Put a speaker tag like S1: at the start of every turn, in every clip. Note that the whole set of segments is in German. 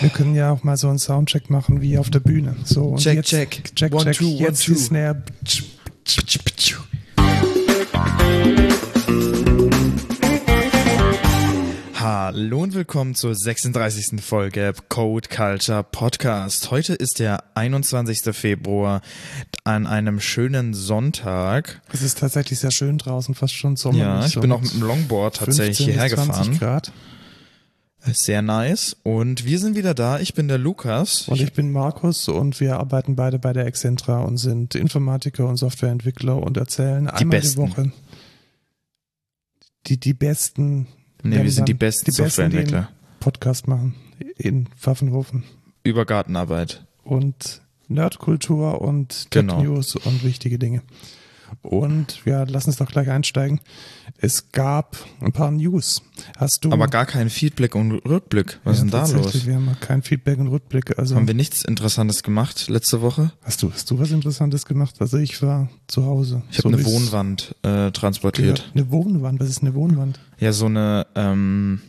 S1: Wir können ja auch mal so einen Soundcheck machen wie auf der Bühne. So, und
S2: Check,
S1: jetzt,
S2: check.
S1: check,
S2: One,
S1: check.
S2: two, one,
S1: jetzt
S2: two.
S1: die Snare.
S2: Hallo und willkommen zur 36. Folge Code Culture Podcast. Heute ist der 21. Februar an einem schönen Sonntag.
S1: Es ist tatsächlich sehr schön draußen, fast schon Sommer.
S2: Ja, ich bin auch mit dem Longboard tatsächlich hierher gefahren.
S1: Grad.
S2: Sehr nice. Und wir sind wieder da. Ich bin der Lukas.
S1: Und ich bin Markus und wir arbeiten beide bei der Excentra und sind Informatiker und Softwareentwickler und erzählen einmal
S2: Besten.
S1: die Woche die, die besten
S2: nee, wir sind die besten
S1: die Besten, die
S2: Softwareentwickler.
S1: Podcast machen in Pfaffenhofen.
S2: Über Gartenarbeit.
S1: und Nerdkultur und
S2: Genau.
S1: News und wichtige Dinge. Und ja, lass uns doch gleich einsteigen. Es gab ein paar News. Hast du
S2: Aber gar kein Feedback und Rückblick. Was ist denn da los?
S1: Wir haben kein Feedback und Rückblick. Also
S2: Haben wir nichts Interessantes gemacht letzte Woche?
S1: hast du hast du was Interessantes gemacht? Also ich war zu Hause.
S2: Ich habe
S1: So
S2: eine
S1: wie's
S2: Wohnwand äh, transportiert.
S1: gehört. Eine Wohnwand. Was ist eine Wohnwand?
S2: Ja, so eine, ähm,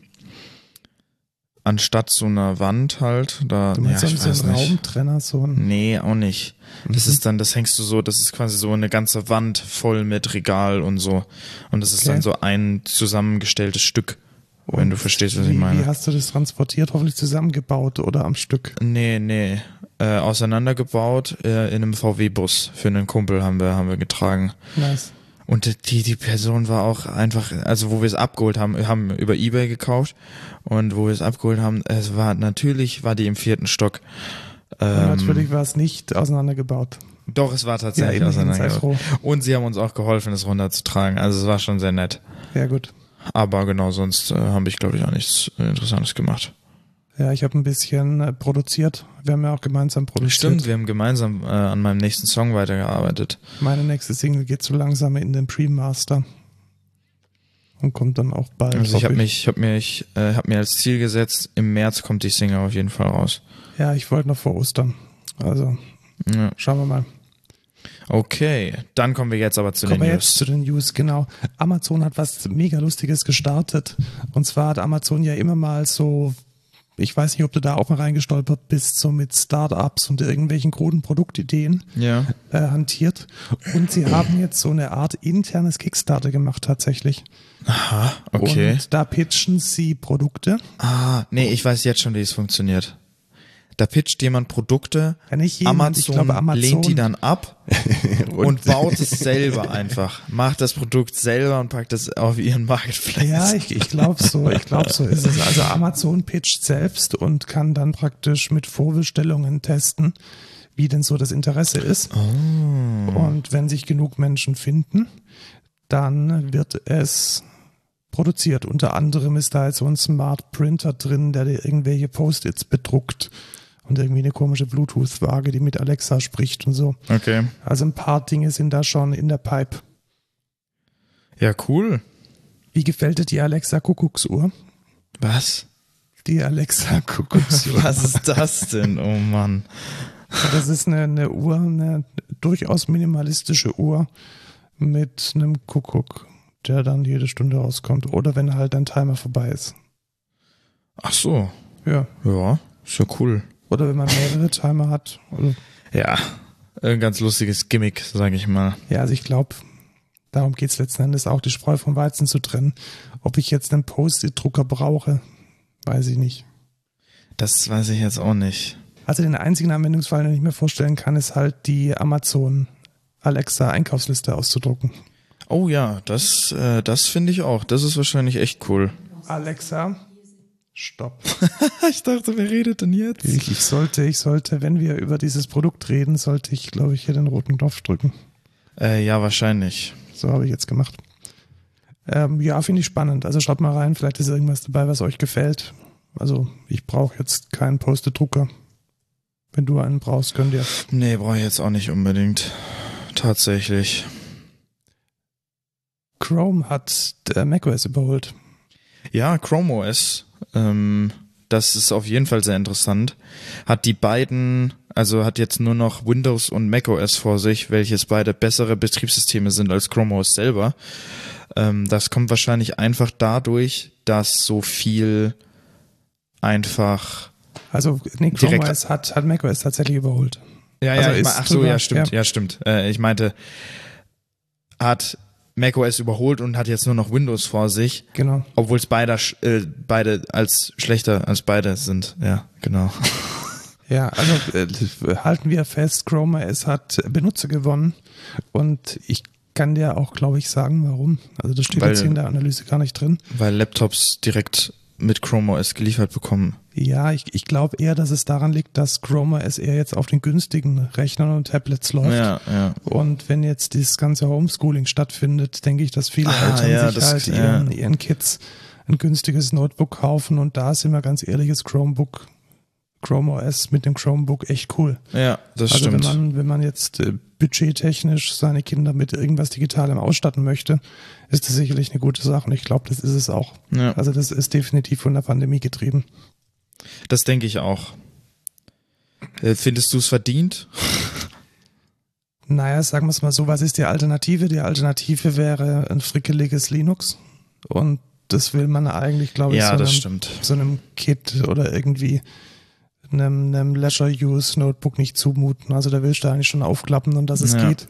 S2: anstatt so einer Wand halt, da,
S1: Du
S2: ja,
S1: meinst
S2: ich
S1: so einen
S2: nicht.
S1: Raumtrenner, so ein
S2: Nee, auch nicht. Das
S1: Mhm.
S2: ist dann, das hängst du so, das ist quasi so eine ganze Wand voll mit Regal und so. Und das ist
S1: Okay.
S2: dann so ein zusammengestelltes Stück, wenn du verstehst, was
S1: wie,
S2: ich meine.
S1: Wie hast du das transportiert? Hoffentlich zusammengebaut oder am Stück?
S2: Nee, nee. Äh, auseinandergebaut äh, in einem VW-Bus. Für einen Kumpel haben wir, haben wir getragen.
S1: Nice.
S2: Und die, die Person war auch einfach, also wo wir es abgeholt haben, haben über Ebay gekauft und wo wir es abgeholt haben, es war natürlich, war die im vierten Stock. Ähm,
S1: natürlich war es nicht auseinandergebaut.
S2: doch, es war tatsächlich
S1: Ja,
S2: auseinandergebaut. Und sie haben uns auch geholfen, es runterzutragen. Also es war schon sehr nett.
S1: Ja, gut.
S2: Aber genau, sonst äh, habe ich, glaube ich, auch nichts Interessantes gemacht.
S1: Ja, ich habe ein bisschen äh, produziert. Wir haben ja auch gemeinsam produziert.
S2: Stimmt, wir haben gemeinsam äh, an meinem nächsten Song weitergearbeitet.
S1: Meine nächste Single geht so langsam in den Pre-Master. Und kommt dann auch bald.
S2: Also ich habe mich, ich habe mir, ich, äh, hab mir als Ziel gesetzt, im März kommt die Single auf jeden Fall raus.
S1: Ja, ich wollte noch vor Ostern. Also,
S2: Ja.
S1: schauen wir mal.
S2: Okay, dann kommen wir jetzt aber zu
S1: Kommen
S2: den
S1: wir
S2: News.
S1: jetzt zu den News, genau. Amazon hat was mega Lustiges gestartet. Und zwar hat Amazon ja immer mal so, ich weiß nicht, ob du da auch mal reingestolpert bist, so mit Startups und irgendwelchen kruden Produktideen
S2: Ja.
S1: äh, hantiert. Und sie haben jetzt so eine Art internes Kickstarter gemacht tatsächlich.
S2: Aha, okay.
S1: Und da pitchen sie Produkte.
S2: ah, nee, ich weiß jetzt schon, wie es funktioniert. Da pitcht jemand Produkte,
S1: Ja, nicht jemand,
S2: Amazon,
S1: ich glaube, Amazon
S2: lehnt die dann ab und, baut es selber einfach. Macht das Produkt selber und packt es auf ihren Marketplace.
S1: Ja, ich, ich glaube so, ich glaube so ist es. Also Amazon pitcht selbst und kann dann praktisch mit Vorbestellungen testen, wie denn so das Interesse ist. Und wenn sich genug Menschen finden, dann wird es produziert. Unter anderem ist da jetzt so ein Smart Printer drin, der dir irgendwelche Post-its bedruckt und irgendwie eine komische Bluetooth-Waage, die mit Alexa spricht und so.
S2: Okay.
S1: Also ein paar Dinge sind da schon in der Pipe.
S2: Ja, cool.
S1: Wie gefällt dir die Alexa Kuckucksuhr?
S2: Was?
S1: Die Alexa Kuckucksuhr.
S2: Was ist das denn? Oh Mann.
S1: Das ist eine, eine Uhr, eine durchaus minimalistische Uhr mit einem Kuckuck, der dann jede Stunde rauskommt. Oder wenn halt ein Timer vorbei ist.
S2: Ach so.
S1: Ja.
S2: Ja, ist ja cool.
S1: Oder wenn man mehrere Timer hat. Oder,
S2: Ja, ein ganz lustiges Gimmick, sage ich mal.
S1: ja, also ich glaube, darum geht es letzten Endes auch, die Spreu vom Weizen zu trennen. Ob ich jetzt einen Post-it-Drucker brauche, weiß ich nicht.
S2: Das weiß ich jetzt auch nicht.
S1: Also den einzigen Anwendungsfall, den ich mir vorstellen kann, ist halt die Amazon Alexa Einkaufsliste auszudrucken.
S2: Oh ja, das, äh, das finde ich auch. Das ist wahrscheinlich echt cool.
S1: Alexa, stopp.
S2: ich dachte, wer redet denn jetzt?
S1: Ich, ich sollte, ich sollte, wenn wir über dieses Produkt reden, sollte ich, glaube ich, hier den roten Knopf drücken.
S2: Äh, ja, wahrscheinlich.
S1: So habe ich jetzt gemacht. Ähm, ja, finde ich spannend. Also schaut mal rein, vielleicht ist irgendwas dabei, was euch gefällt. Also ich brauche jetzt keinen Post-it-Drucker. Wenn du einen brauchst, könnt ihr.
S2: Nee, brauche ich jetzt auch nicht unbedingt. Tatsächlich.
S1: Chrome hat äh, macOS überholt.
S2: Ja, Chrome OS, ähm, das ist auf jeden Fall sehr interessant. Hat die beiden, also hat jetzt nur noch Windows und macOS vor sich, welches beide bessere Betriebssysteme sind als Chrome OS selber. Ähm, das kommt wahrscheinlich einfach dadurch, dass so viel einfach
S1: Also nee, Chrome
S2: Direkt-
S1: OS hat, hat macOS tatsächlich überholt.
S2: Ja,
S1: Also
S2: ja, ich
S1: ist
S2: mein, ach so, ja, stimmt,
S1: ja.
S2: ja, stimmt. Äh, ich meinte, hat macOS überholt und hat jetzt nur noch Windows vor sich,
S1: Genau.
S2: obwohl es beide, äh, beide als schlechter als beide sind. Ja, genau.
S1: Ja, also äh, halten wir fest, Chrome OS hat Benutzer gewonnen und ich kann dir auch, glaube ich, sagen, warum. Also das steht
S2: Weil-
S1: jetzt hier in der Analyse gar nicht drin.
S2: Weil Laptops direkt mit Chrome OS geliefert bekommen.
S1: Ja, ich, ich glaube eher, dass es daran liegt, dass Chrome OS eher jetzt auf den günstigen Rechnern und Tablets läuft.
S2: Ja, ja.
S1: Und wenn jetzt dieses ganze Homeschooling stattfindet, denke ich, dass viele
S2: Ah,
S1: Eltern
S2: ja,
S1: sich
S2: das-
S1: halt ihren, ihren Kids ein günstiges Notebook kaufen und da sind wir ganz ehrlich, ist Chromebook, Chrome OS mit dem Chromebook echt cool.
S2: Ja, das
S1: also
S2: stimmt.
S1: wenn man, wenn man jetzt äh, budgettechnisch seine Kinder mit irgendwas Digitalem ausstatten möchte, ist das sicherlich eine gute Sache und ich glaube, das ist es auch.
S2: ja,
S1: Also das ist definitiv von der Pandemie getrieben.
S2: das denke ich auch. Äh, Findest du es verdient?
S1: Naja, sagen wir es mal so, was ist die Alternative? Die Alternative wäre ein frickeliges Linux. Und das will man eigentlich, glaube ich,
S2: Ja,
S1: so,
S2: das
S1: einem,
S2: stimmt.
S1: so einem Kit oder irgendwie einem, einem Leisure-Use-Notebook nicht zumuten. Also da willst du eigentlich schon aufklappen und dass es
S2: Ja.
S1: geht.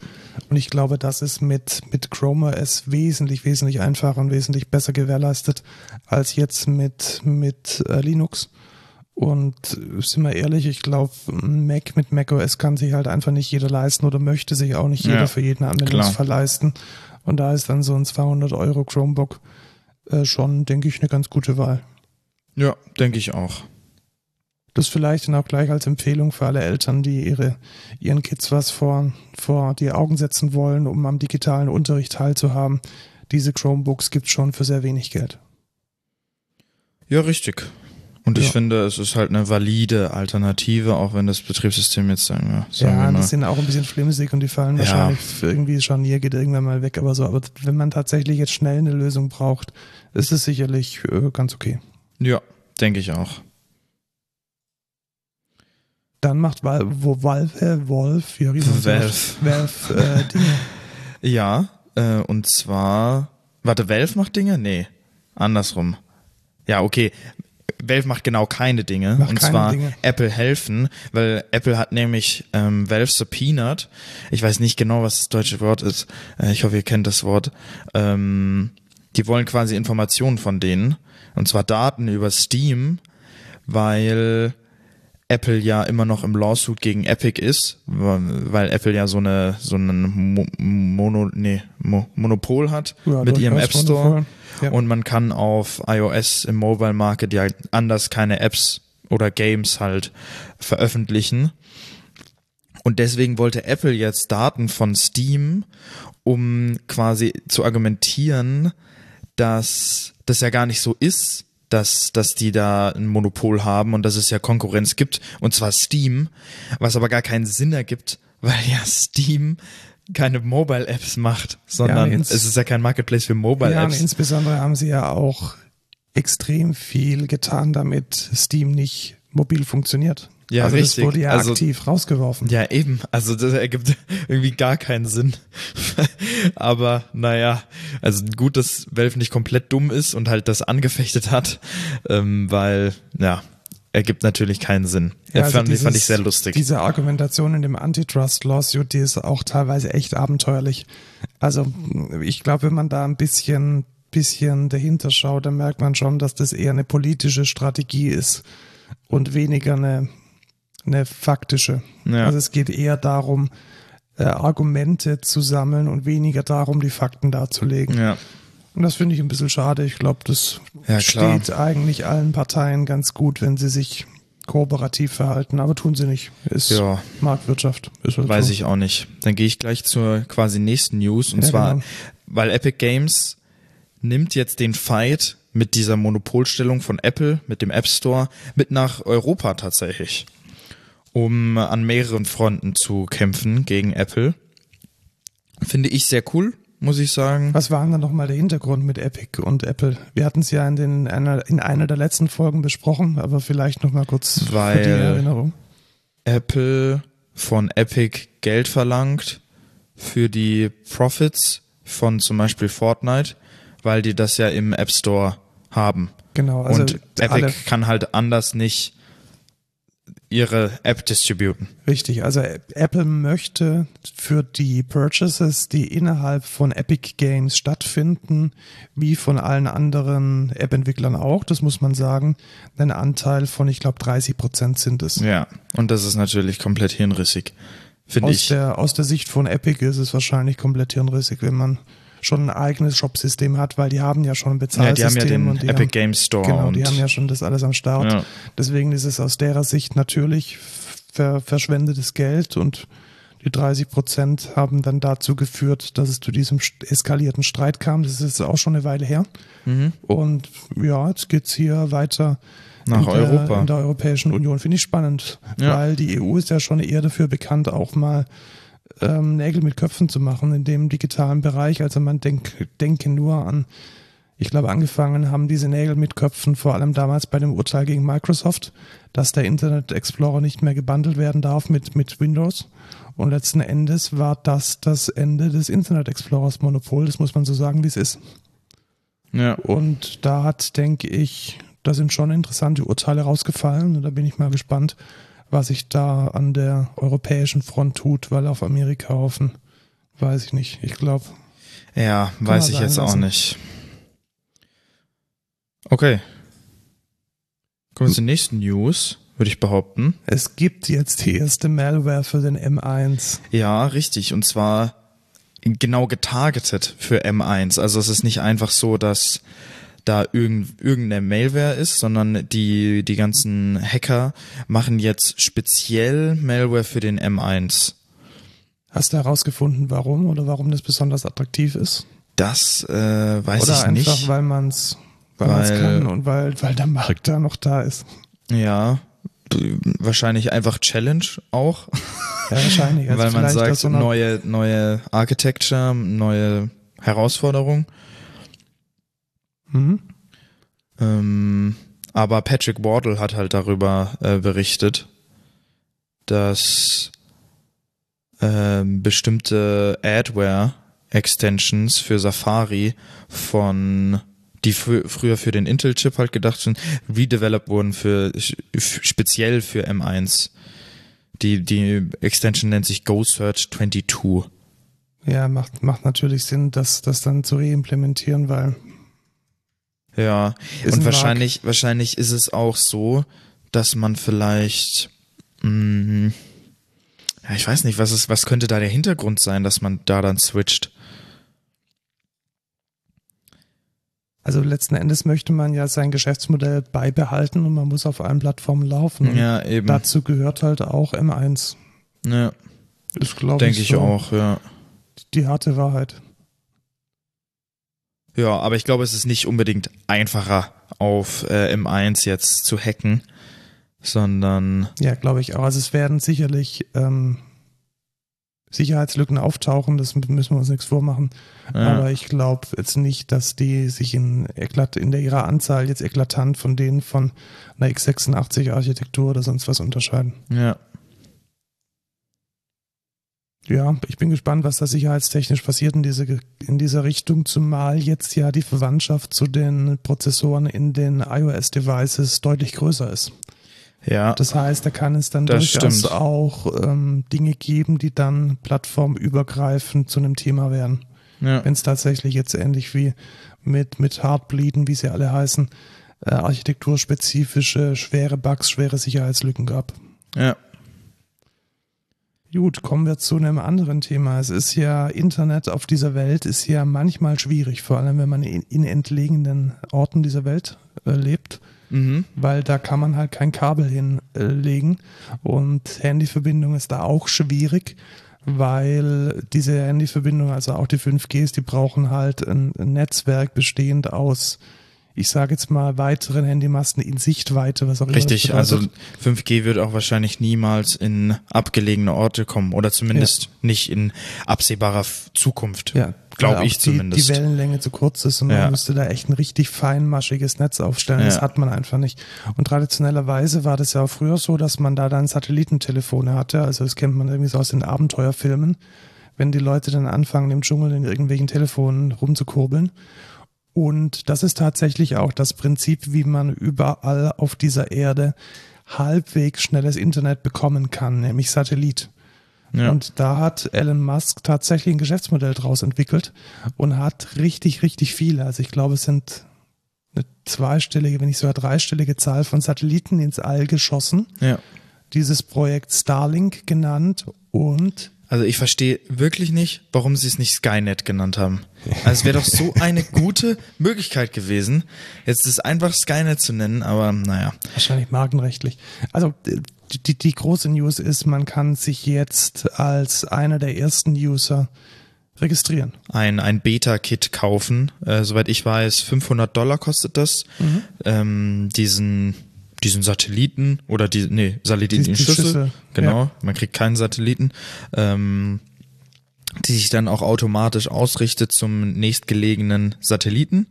S1: Und ich glaube, das ist mit, mit Chrome OS wesentlich, wesentlich einfacher und wesentlich besser gewährleistet als jetzt mit, mit äh, Linux. Und sind wir ehrlich, ich glaube, Mac mit macOS kann sich halt einfach nicht jeder leisten oder möchte sich auch nicht jeder
S2: Ja,
S1: für jeden Anwendungsfall leisten. Und da ist dann so ein 200 Euro Chromebook äh, schon, denke ich, eine ganz gute Wahl.
S2: Ja, denke ich auch.
S1: Das vielleicht dann auch gleich als Empfehlung für alle Eltern, die ihre, ihren Kids was vor, vor die Augen setzen wollen, um am digitalen Unterricht teilzuhaben. Diese Chromebooks gibt es schon für sehr wenig Geld.
S2: Ja, richtig. Und ich
S1: Ja.
S2: finde, es ist halt eine valide Alternative, auch wenn das Betriebssystem jetzt sagen wir, sagen
S1: ja,
S2: wir mal,
S1: die sind auch ein bisschen flimsig und die fallen
S2: Ja.
S1: wahrscheinlich irgendwie Scharnier, geht irgendwann mal weg, aber so. Aber wenn man tatsächlich jetzt schnell eine Lösung braucht, ist es sicherlich äh, ganz okay.
S2: ja, denke ich auch.
S1: Dann macht Val wo Valve, Wolf, wie auch immer man
S2: Valve.
S1: Valve äh, Dinge.
S2: Ja, äh, und zwar, warte, Valve macht Dinge? Nee, andersrum. Ja, okay. Valve macht genau keine Dinge.
S1: Macht
S2: und
S1: keine
S2: zwar
S1: Dinge.
S2: Apple helfen, weil Apple hat nämlich ähm, Valve subpoenaed. Ich weiß nicht genau, was das deutsche Wort ist. Äh, ich hoffe, ihr kennt das Wort. Ähm, die wollen quasi Informationen von denen. Und zwar Daten über Steam, weil Apple ja immer noch im Lawsuit gegen Epic ist, weil Apple ja so eine so ein Mo Mono, nee, Mo Monopol hat
S1: Ja,
S2: mit ihrem App Store.
S1: Ja.
S2: und man kann auf iOS im Mobile Market ja anders keine Apps oder Games halt veröffentlichen. Und deswegen wollte Apple jetzt Daten von Steam, um quasi zu argumentieren, dass das ja gar nicht so ist, dass, dass die da ein Monopol haben und dass es ja Konkurrenz gibt, und zwar Steam, was aber gar keinen Sinn ergibt, weil ja Steam keine Mobile-Apps macht, sondern
S1: Ja,
S2: es ist ja kein Marketplace für
S1: Ja,
S2: Mobile-Apps.
S1: insbesondere haben sie ja auch extrem viel getan, damit Steam nicht mobil funktioniert.
S2: Ja,
S1: also
S2: richtig.
S1: das wurde ja
S2: Also-
S1: aktiv rausgeworfen.
S2: Ja, eben. Also das ergibt irgendwie gar keinen Sinn. Aber naja, also gut, dass Valve nicht komplett dumm ist und halt das angefechtet hat, ähm, weil, ja, ergibt natürlich keinen Sinn. Ja,
S1: also
S2: fand, fand ich
S1: dieses-
S2: sehr lustig.
S1: Diese Argumentation in dem Antitrust-Lawsuit, die ist auch teilweise echt abenteuerlich. Also ich glaube, wenn man da ein bisschen, bisschen dahinter schaut, dann merkt man schon, dass das eher eine politische Strategie ist und weniger eine, eine faktische.
S2: Ja.
S1: Also es geht eher darum, äh, Argumente zu sammeln und weniger darum, die Fakten darzulegen.
S2: ja.
S1: Und das finde ich ein bisschen schade. Ich glaube, das
S2: Ja, klar.
S1: steht eigentlich allen Parteien ganz gut, wenn sie sich kooperativ verhalten, aber tun sie nicht. Ist
S2: Ja.
S1: Marktwirtschaft. Ist halt
S2: Weiß
S1: so.
S2: ich auch nicht. Dann gehe ich gleich zur quasi nächsten News. Und
S1: Ja,
S2: zwar,
S1: genau.
S2: weil Epic Games nimmt jetzt den Fight mit dieser Monopolstellung von Apple, mit dem App Store, mit nach Europa tatsächlich. Um an mehreren Fronten zu kämpfen gegen Apple. Finde ich sehr cool, muss ich sagen.
S1: Was war denn dann nochmal der Hintergrund mit Epic und Apple? Wir hatten es ja in, den, einer, in einer der letzten Folgen besprochen, aber vielleicht nochmal kurz
S2: Weil-
S1: für die Erinnerung.
S2: Apple von Epic Geld verlangt für die Profits von zum Beispiel Fortnite, weil die das ja im App Store haben.
S1: Genau, also
S2: und Epic kann halt anders nicht ihre App distributen.
S1: Richtig, also Apple möchte für die Purchases, die innerhalb von Epic Games stattfinden, wie von allen anderen App-Entwicklern auch, das muss man sagen, einen Anteil von, ich glaube, 30 Prozent sind es.
S2: Ja, und das ist natürlich komplett hirnrissig, finde ich.
S1: der, aus der Sicht von Epic ist es wahrscheinlich komplett hirnrissig, wenn man schon ein eigenes Shop-System hat, weil die haben ja schon ein
S2: Ja,
S1: Bezahlsystem.
S2: die haben ja den
S1: und die
S2: Epic
S1: haben,
S2: Games Store
S1: Genau, die haben ja schon das alles am Start.
S2: Ja.
S1: Deswegen ist es aus derer Sicht natürlich ver verschwendetes Geld und die 30 Prozent haben dann dazu geführt, dass es zu diesem eskalierten Streit kam. Das ist auch schon eine Weile her.
S2: Mhm.
S1: Und ja, jetzt geht's hier weiter
S2: Nach
S1: in der,
S2: Europa.
S1: in der Europäischen Union. Finde ich spannend,
S2: Ja.
S1: weil die EU ist ja schon eher dafür bekannt, auch mal ähm, Nägel mit Köpfen zu machen in dem digitalen Bereich. Also man denk, denke nur an, ich glaube, angefangen haben diese Nägel mit Köpfen vor allem damals bei dem Urteil gegen Microsoft, dass der Internet Explorer nicht mehr gebundelt werden darf mit, mit Windows. Und letzten Endes war das das Ende des Internet Explorers Monopol. Das muss man so sagen, wie es ist.
S2: Ja.
S1: Und da hat, denke ich, da sind schon interessante Urteile rausgefallen. Und da bin ich mal gespannt, was sich da an der europäischen Front tut, weil auf Amerika hoffen, weiß ich nicht. Ich glaube,
S2: Ja, weiß ich jetzt auch
S1: lassen.
S2: nicht. Okay. Kommen wir zur nächsten News, würde ich behaupten.
S1: es gibt jetzt die erste Malware für den M1.
S2: Ja, richtig. Und zwar genau getargetet für M1. Also es ist nicht einfach so, dass da irgend, irgendeine Malware ist, sondern die, die ganzen Hacker machen jetzt speziell Malware für den M1.
S1: Hast du herausgefunden, warum oder warum das besonders attraktiv ist?
S2: Das äh, weiß
S1: oder
S2: ich
S1: einfach,
S2: nicht.
S1: weil man es weil man's
S2: Weil-
S1: kann und weil, weil der Markt da noch da ist.
S2: Ja, wahrscheinlich einfach Challenge auch.
S1: Ja, wahrscheinlich. Also
S2: weil man sagt,
S1: so
S2: neue, neue Architecture, neue Herausforderung.
S1: Mhm.
S2: Ähm, aber Patrick Wardle hat halt darüber äh, berichtet, dass ähm, bestimmte Adware-Extensions für Safari von die fr früher für den Intel-Chip halt gedacht sind, redeveloped wurden für speziell für M1. Die, die Extension nennt sich Go Search 22.
S1: Ja, macht, macht natürlich Sinn, das, das dann zu reimplementieren, weil
S2: Ja,
S1: Ist
S2: und
S1: ein
S2: wahrscheinlich, wahrscheinlich ist es auch so, dass man vielleicht, mh, ja, ich weiß nicht, was ist, was könnte da der Hintergrund sein, dass man da dann switcht?
S1: Also letzten Endes möchte man ja sein Geschäftsmodell beibehalten und man muss auf allen Plattformen laufen.
S2: Ja, eben.
S1: Dazu gehört halt auch M1.
S2: ja,
S1: Ist, glaube
S2: denke
S1: ich,
S2: ich
S1: so
S2: auch, ja.
S1: die harte Wahrheit.
S2: Ja, aber ich glaube, es ist nicht unbedingt einfacher auf äh, M1 jetzt zu hacken, sondern
S1: Ja, glaube ich auch. Also es werden sicherlich ähm, Sicherheitslücken auftauchen, das müssen wir uns nichts vormachen.
S2: ja,
S1: Aber ich glaube jetzt nicht, dass die sich in, eklat in der ihrer Anzahl jetzt eklatant von denen von einer x86-Architektur oder sonst was unterscheiden.
S2: ja,
S1: Ja, ich bin gespannt, was da sicherheitstechnisch passiert in, diese, in dieser Richtung, zumal jetzt ja die Verwandtschaft zu den Prozessoren in den iOS-Devices deutlich größer ist.
S2: ja,
S1: Das heißt, da kann es dann
S2: Das
S1: durchaus
S2: stimmt.
S1: auch ähm, Dinge geben, die dann plattformübergreifend zu einem Thema werden.
S2: ja,
S1: Wenn es tatsächlich jetzt ähnlich wie mit, mit Heartbleeden, wie sie alle heißen, äh, architekturspezifische, schwere Bugs, schwere Sicherheitslücken gab.
S2: ja,
S1: Gut, kommen wir zu einem anderen Thema. Es ist ja, Internet auf dieser Welt ist ja manchmal schwierig, vor allem wenn man in, in entlegenen Orten dieser Welt äh, lebt,
S2: mhm.
S1: weil da kann man halt kein Kabel hinlegen und Handyverbindung ist da auch schwierig, weil diese Handyverbindung, also auch die 5Gs, die brauchen halt ein, ein Netzwerk bestehend aus, ich sage jetzt mal, weiteren Handymasten in Sichtweite, was auch immer
S2: Richtig,
S1: das
S2: also
S1: bedeutet.
S2: 5G wird auch wahrscheinlich niemals in abgelegene Orte kommen oder zumindest nicht in absehbarer Zukunft.
S1: Ja,
S2: Glaub
S1: weil
S2: ich
S1: die,
S2: zumindest.
S1: Die Wellenlänge zu kurz ist und
S2: Ja.
S1: man müsste da echt ein richtig feinmaschiges Netz aufstellen. Das
S2: Ja.
S1: hat man einfach nicht. Und traditionellerweise war das ja auch früher so, dass man da dann Satellitentelefone hatte. Also das kennt man irgendwie so aus den Abenteuerfilmen. Wenn die Leute dann anfangen, im Dschungel in irgendwelchen Telefonen rumzukurbeln. Und das ist tatsächlich auch das Prinzip, wie man überall auf dieser Erde halbwegs schnelles Internet bekommen kann, nämlich Satellit. Ja. Und da hat Elon Musk tatsächlich ein Geschäftsmodell draus entwickelt und hat richtig, richtig viele. Also ich glaube, es sind eine zweistellige, wenn nicht sogar dreistellige Zahl von Satelliten ins All geschossen.
S2: Ja.
S1: Dieses Projekt Starlink genannt und
S2: also ich verstehe wirklich nicht, warum sie es nicht Skynet genannt haben. Also es wäre doch so eine gute Möglichkeit gewesen, jetzt ist einfach Skynet zu nennen, aber naja.
S1: Wahrscheinlich markenrechtlich. Also die, die große News ist, man kann sich jetzt als einer der ersten User registrieren.
S2: Ein, ein Beta-Kit kaufen. Äh, soweit ich weiß, 500 Dollar kostet das. Mhm. Ähm, diesen diesen Satelliten oder die, nee, Satellitenschüssel, genau, ja. man kriegt keinen Satelliten, ähm, die sich dann auch automatisch ausrichtet zum nächstgelegenen Satelliten.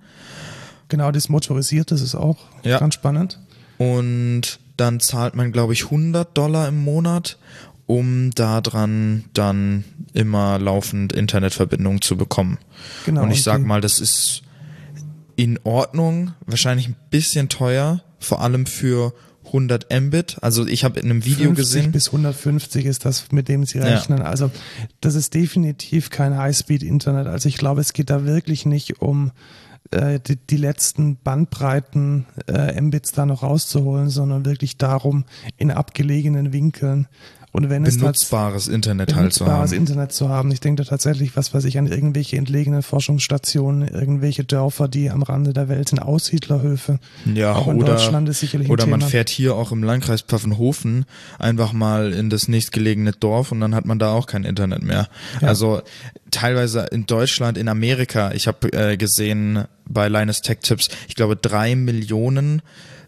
S1: Genau, das motorisiert, das ist auch ja. ganz spannend.
S2: Und dann zahlt man, glaube ich, 100 Dollar im Monat, um daran dann immer laufend Internetverbindung zu bekommen. Genau. Und ich sag mal, das ist in Ordnung, wahrscheinlich ein bisschen teuer, vor allem für 100 Mbit. Also ich habe in einem Video 50 gesehen.
S1: bis 150 ist das, mit dem sie rechnen. Ja. Also das ist definitiv kein High-Speed-Internet. Also ich glaube, es geht da wirklich nicht um äh, die, die letzten Bandbreiten äh, Mbits da noch rauszuholen, sondern wirklich darum, in abgelegenen Winkeln und wenn
S2: benutzbares
S1: es
S2: Internet halt
S1: zu haben. Benutzbares Internet zu haben. Ich denke da tatsächlich, was weiß ich, an irgendwelche entlegenen Forschungsstationen, irgendwelche Dörfer, die am Rande der Welt sind, Aussiedlerhöfe.
S2: Ja, auch in oder, Deutschland ist sicherlich Oder man fährt hier auch im Landkreis Pfaffenhofen einfach mal in das nächstgelegene Dorf und dann hat man da auch kein Internet mehr. Ja. Also teilweise in Deutschland, in Amerika, ich habe äh, gesehen bei Linus Tech Tips, ich glaube drei Millionen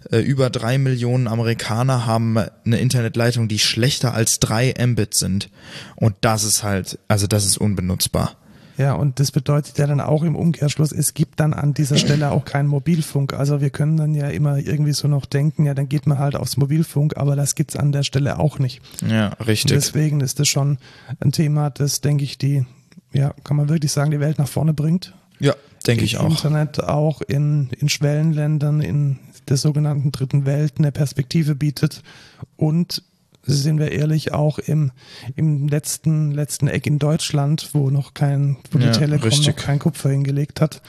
S2: über drei Millionen Amerikaner haben eine Internetleitung, die schlechter als drei Mbit sind. Und das ist halt, also das ist unbenutzbar.
S1: Ja, und das bedeutet ja dann auch im Umkehrschluss, es gibt dann an dieser Stelle auch keinen Mobilfunk. Also wir können dann ja immer irgendwie so noch denken, ja, dann geht man halt aufs Mobilfunk, aber das gibt's an der Stelle auch nicht.
S2: Ja, richtig.
S1: Und deswegen ist das schon ein Thema, das, denke ich, die, ja, kann man wirklich sagen, die Welt nach vorne bringt.
S2: Ja, denke ich auch.
S1: Internet auch in, in Schwellenländern, in der sogenannten dritten Welt eine Perspektive bietet und sind wir ehrlich, auch im, im letzten, letzten Eck in Deutschland, wo noch kein, wo die ja, Telekom richtig. noch kein Kupfer hingelegt hat,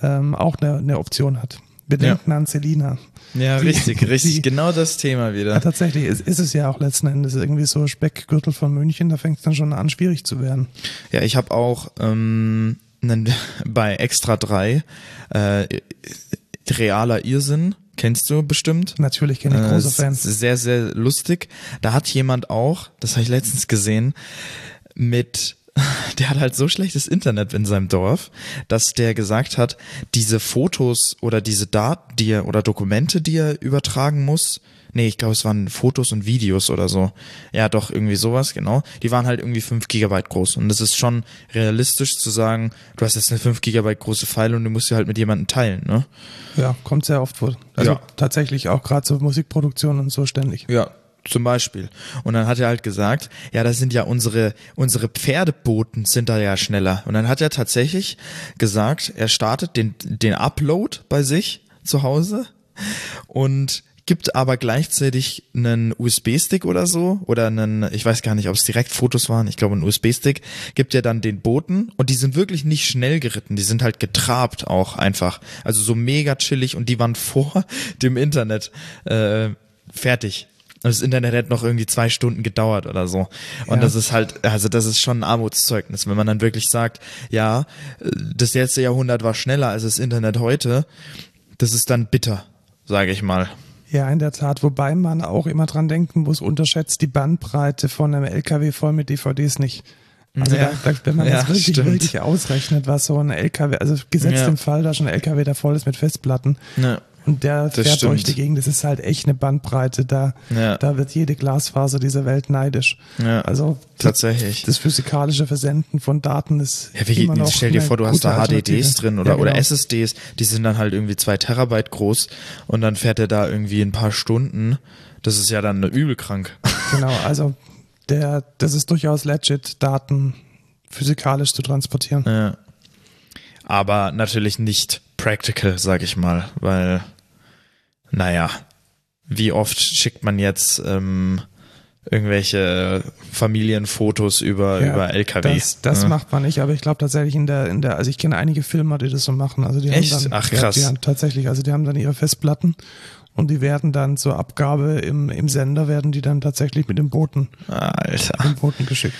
S1: ähm, auch eine, eine Option hat. Wir denken ja. an Selina.
S2: Ja, die, richtig, richtig. Die, genau das Thema wieder. Ja,
S1: tatsächlich ist, ist es ja auch letzten Endes irgendwie so Speckgürtel von München, da fängt es dann schon an, schwierig zu werden.
S2: Ja, ich habe auch ähm, bei Extra 3 äh, realer Irrsinn. Kennst du bestimmt?
S1: Natürlich kenne ich große äh, Fans.
S2: Sehr, sehr lustig. Da hat jemand auch, das habe ich letztens gesehen, mit der hat halt so schlechtes Internet in seinem Dorf, dass der gesagt hat, diese Fotos oder diese Daten, die er oder Dokumente, die er übertragen muss, nee, ich glaube, es waren Fotos und Videos oder so. Ja, doch, irgendwie sowas, genau. Die waren halt irgendwie 5 Gigabyte groß. Und das ist schon realistisch zu sagen, du hast jetzt eine 5 Gigabyte große File und du musst sie halt mit jemandem teilen, ne?
S1: Ja, kommt sehr oft vor. Also ja. tatsächlich auch gerade zur Musikproduktion und so ständig.
S2: Ja, zum Beispiel. Und dann hat er halt gesagt, ja, das sind ja unsere, unsere Pferdeboten sind da ja schneller. Und dann hat er tatsächlich gesagt, er startet den, den Upload bei sich zu Hause und gibt aber gleichzeitig einen USB-Stick oder so oder einen, ich weiß gar nicht, ob es direkt Fotos waren, ich glaube ein USB-Stick, gibt er dann den Booten und die sind wirklich nicht schnell geritten, die sind halt getrabt auch einfach, also so mega chillig und die waren vor dem Internet äh, fertig. Das Internet hat noch irgendwie zwei Stunden gedauert oder so. Und ja. das ist halt, also das ist schon ein Armutszeugnis, wenn man dann wirklich sagt, ja, das letzte Jahrhundert war schneller als das Internet heute. Das ist dann bitter, sage ich mal.
S1: Ja, in der Tat. Wobei man auch immer dran denken muss, unterschätzt die Bandbreite von einem LKW voll mit DVDs nicht. Also ja. da, da, wenn man ja, das wirklich, wirklich ausrechnet, was so ein LKW, also gesetzt ja. im Fall, da schon ein LKW, der voll ist mit Festplatten, ja. Und der das fährt stimmt. durch die Gegend. Das ist halt echt eine Bandbreite. Da, ja. da wird jede Glasfaser dieser Welt neidisch.
S2: Ja, also
S1: tatsächlich. Das, physikalische Versenden von Daten ist.
S2: Ja, wie, immer noch stell dir vor, du hast da HDDs drin oder, ja, genau. oder SSDs, die sind dann halt irgendwie zwei Terabyte groß und dann fährt er da irgendwie ein paar Stunden. Das ist ja dann übel krank.
S1: Genau, also der, das ist durchaus legit, Daten physikalisch zu transportieren.
S2: Ja. Aber natürlich nicht practical, sag ich mal, weil, naja, wie oft schickt man jetzt ähm, irgendwelche Familienfotos über,
S1: Ja,
S2: über LKW.
S1: Das, das
S2: ne?
S1: macht man nicht, aber ich glaube tatsächlich in der, in der, also ich kenne einige Filmer, die das so machen. Also die
S2: Echt?
S1: haben dann,
S2: Ach, krass.
S1: Ja, die haben tatsächlich, also die haben dann ihre Festplatten und die werden dann zur Abgabe im, im Sender werden die dann tatsächlich mit dem Boten,
S2: Alter.
S1: dem Boten geschickt.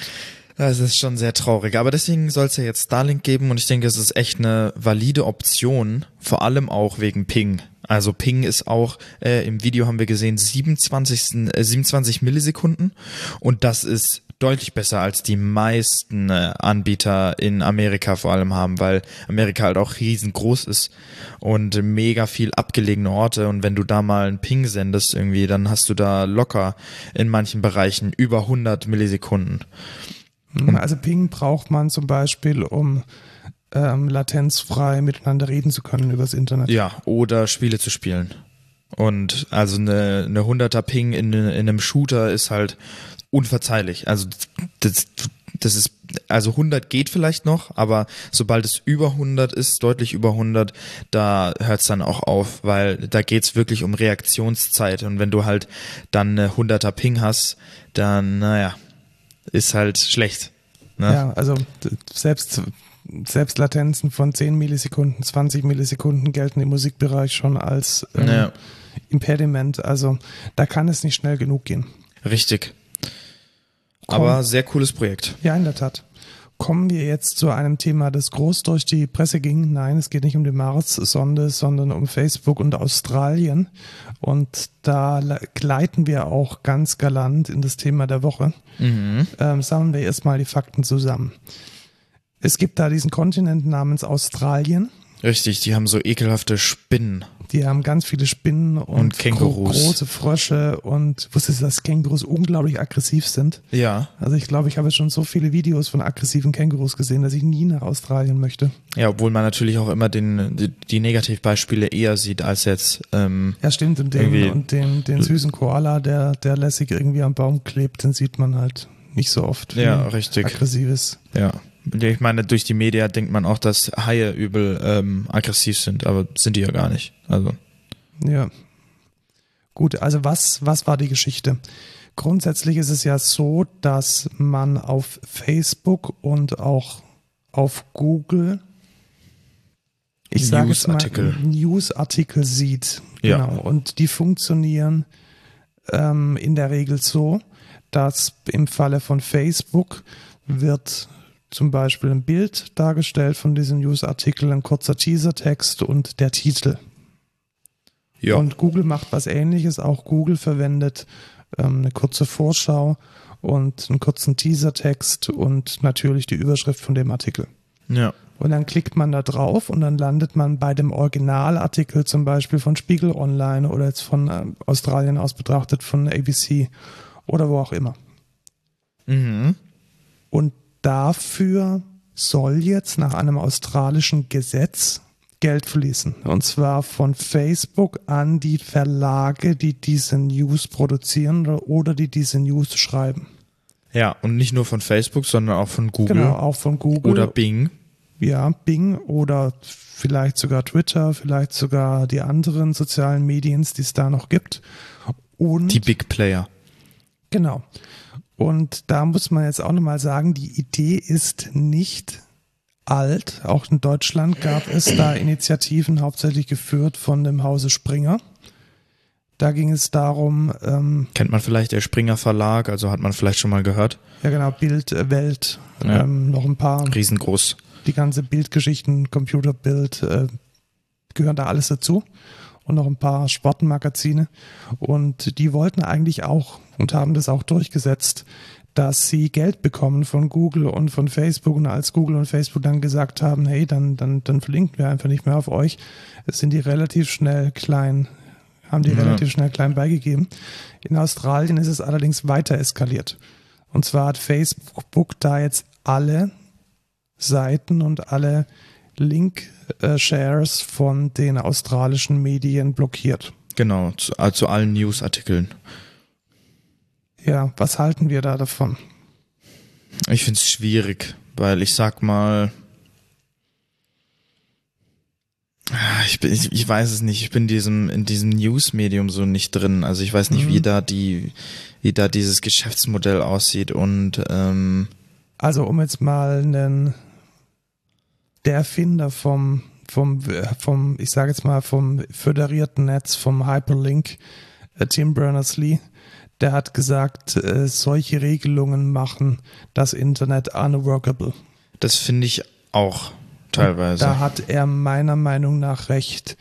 S2: Das ist schon sehr traurig. Aber deswegen soll es ja jetzt Starlink geben und ich denke, es ist echt eine valide Option, vor allem auch wegen Ping. Also Ping ist auch, äh, im Video haben wir gesehen, 27, äh, 27 Millisekunden und das ist deutlich besser als die meisten äh, Anbieter in Amerika vor allem haben, weil Amerika halt auch riesengroß ist und mega viel abgelegene Orte und wenn du da mal einen Ping sendest irgendwie, dann hast du da locker in manchen Bereichen über 100 Millisekunden.
S1: Also Ping braucht man zum Beispiel, um ähm, latenzfrei miteinander reden zu können übers Internet.
S2: Ja, oder Spiele zu spielen. Und also eine, eine 100er Ping in, in einem Shooter ist halt unverzeihlich. Also das, das ist, also 100 geht vielleicht noch, aber sobald es über 100 ist, deutlich über 100, da hört es dann auch auf, weil da geht's wirklich um Reaktionszeit. Und wenn du halt dann eine 100er Ping hast, dann, naja, ist halt schlecht. Ne?
S1: Ja, also selbst, selbst Latenzen von 10 Millisekunden, 20 Millisekunden gelten im Musikbereich schon als ähm,
S2: Ja.
S1: Impediment. Also da kann es nicht schnell genug gehen.
S2: Richtig.
S1: Komm.
S2: Aber sehr cooles Projekt.
S1: Ja, in der Tat. Kommen wir jetzt zu einem Thema, das groß durch die Presse ging. Nein, es geht nicht um die Mars-Sonde, sondern um Facebook und Australien. Und da le- gleiten wir auch ganz galant in das Thema der Woche.
S2: Mhm.
S1: Ähm, sammeln wir erstmal die Fakten zusammen. Es gibt da diesen Kontinent namens Australien.
S2: Richtig, die haben so ekelhafte Spinnen.
S1: Die haben ganz viele Spinnen und,
S2: Und Kängurus.
S1: gro große Frösche und wusstest du, dass Kängurus unglaublich aggressiv sind?
S2: Ja.
S1: Also ich glaube, ich habe schon so viele Videos von aggressiven Kängurus gesehen, dass ich nie nach Australien möchte.
S2: Ja, obwohl man natürlich auch immer den, die, die Negativbeispiele eher sieht als jetzt, ähm,
S1: Ja, stimmt. Und den, und den, den süßen Koala, der, der lässig irgendwie am Baum klebt, den sieht man halt nicht so oft.
S2: Ja, richtig.
S1: Aggressives.
S2: ja. Ich meine, durch die Media denkt man auch, dass Haie übel ähm, aggressiv sind, aber sind die ja gar nicht. Also,
S1: Ja. Gut, also was, was war die Geschichte? Grundsätzlich ist es ja so, dass man auf Facebook und auch auf Google ich sage
S2: Newsartikel.
S1: Newsartikel sieht.
S2: Ja.
S1: Genau. Und die funktionieren ähm, in der Regel so, dass im Falle von Facebook wird zum Beispiel ein Bild dargestellt von diesem Newsartikel, ein kurzer Teasertext und der Titel.
S2: ja.
S1: Und Google macht was ähnliches. Auch Google verwendet ähm, eine kurze Vorschau und einen kurzen Teasertext und natürlich die Überschrift von dem Artikel.
S2: ja.
S1: Und dann klickt man da drauf und dann landet man bei dem Originalartikel zum Beispiel von Spiegel Online oder jetzt von ähm, Australien aus betrachtet von ABC oder wo auch immer.
S2: Mhm.
S1: Und dafür soll jetzt nach einem australischen Gesetz Geld fließen. Und zwar von Facebook an die Verlage, die diese News produzieren oder- die diese News schreiben.
S2: Ja, und nicht nur von Facebook, sondern auch von Google
S1: Genau, auch von Google.
S2: oder Bing.
S1: ja, Bing oder vielleicht sogar Twitter, vielleicht sogar die anderen sozialen Medien, die es da noch gibt. Und
S2: Die Big Player.
S1: Genau. Und da muss man jetzt auch nochmal sagen, die Idee ist nicht alt. Auch in Deutschland gab es da Initiativen, hauptsächlich geführt von dem Hause Springer. Da ging es darum, ähm,
S2: Kennt man vielleicht der Springer Verlag, also hat man vielleicht schon mal gehört.
S1: ja genau, Bild, äh, Welt,
S2: Ja.
S1: ähm, noch ein paar,
S2: Riesengroß.
S1: die ganze Bildgeschichten, Computerbild, äh, gehören da alles dazu. Und noch ein paar Sportmagazine. Und die wollten eigentlich auch und haben das auch durchgesetzt, dass sie Geld bekommen von Google und von Facebook. Und als Google und Facebook dann gesagt haben, hey, dann, dann, dann verlinken wir einfach nicht mehr auf euch, sind die relativ schnell klein, haben die
S2: Ja.
S1: relativ schnell klein beigegeben. In Australien ist es allerdings weiter eskaliert. Und zwar hat Facebook da jetzt alle Seiten und alle Link-Shares von den australischen Medien blockiert.
S2: Genau, zu, äh, zu allen Newsartikeln.
S1: Ja, was halten wir da davon?
S2: Ich find's schwierig, weil ich sag mal, ich, bin, ich, ich weiß es nicht. Ich bin diesem, in diesem News-Medium so nicht drin. Also ich weiß nicht, mhm. wie da die, wie da dieses Geschäftsmodell aussieht und ähm
S1: also um jetzt mal einen der Erfinder vom vom vom ich sage jetzt mal vom föderierten Netz vom Hyperlink äh, Tim Berners-Lee der hat gesagt, äh, solche Regelungen machen das Internet unworkable.
S2: Das finde ich auch teilweise.
S1: Da hat er meiner Meinung nach recht.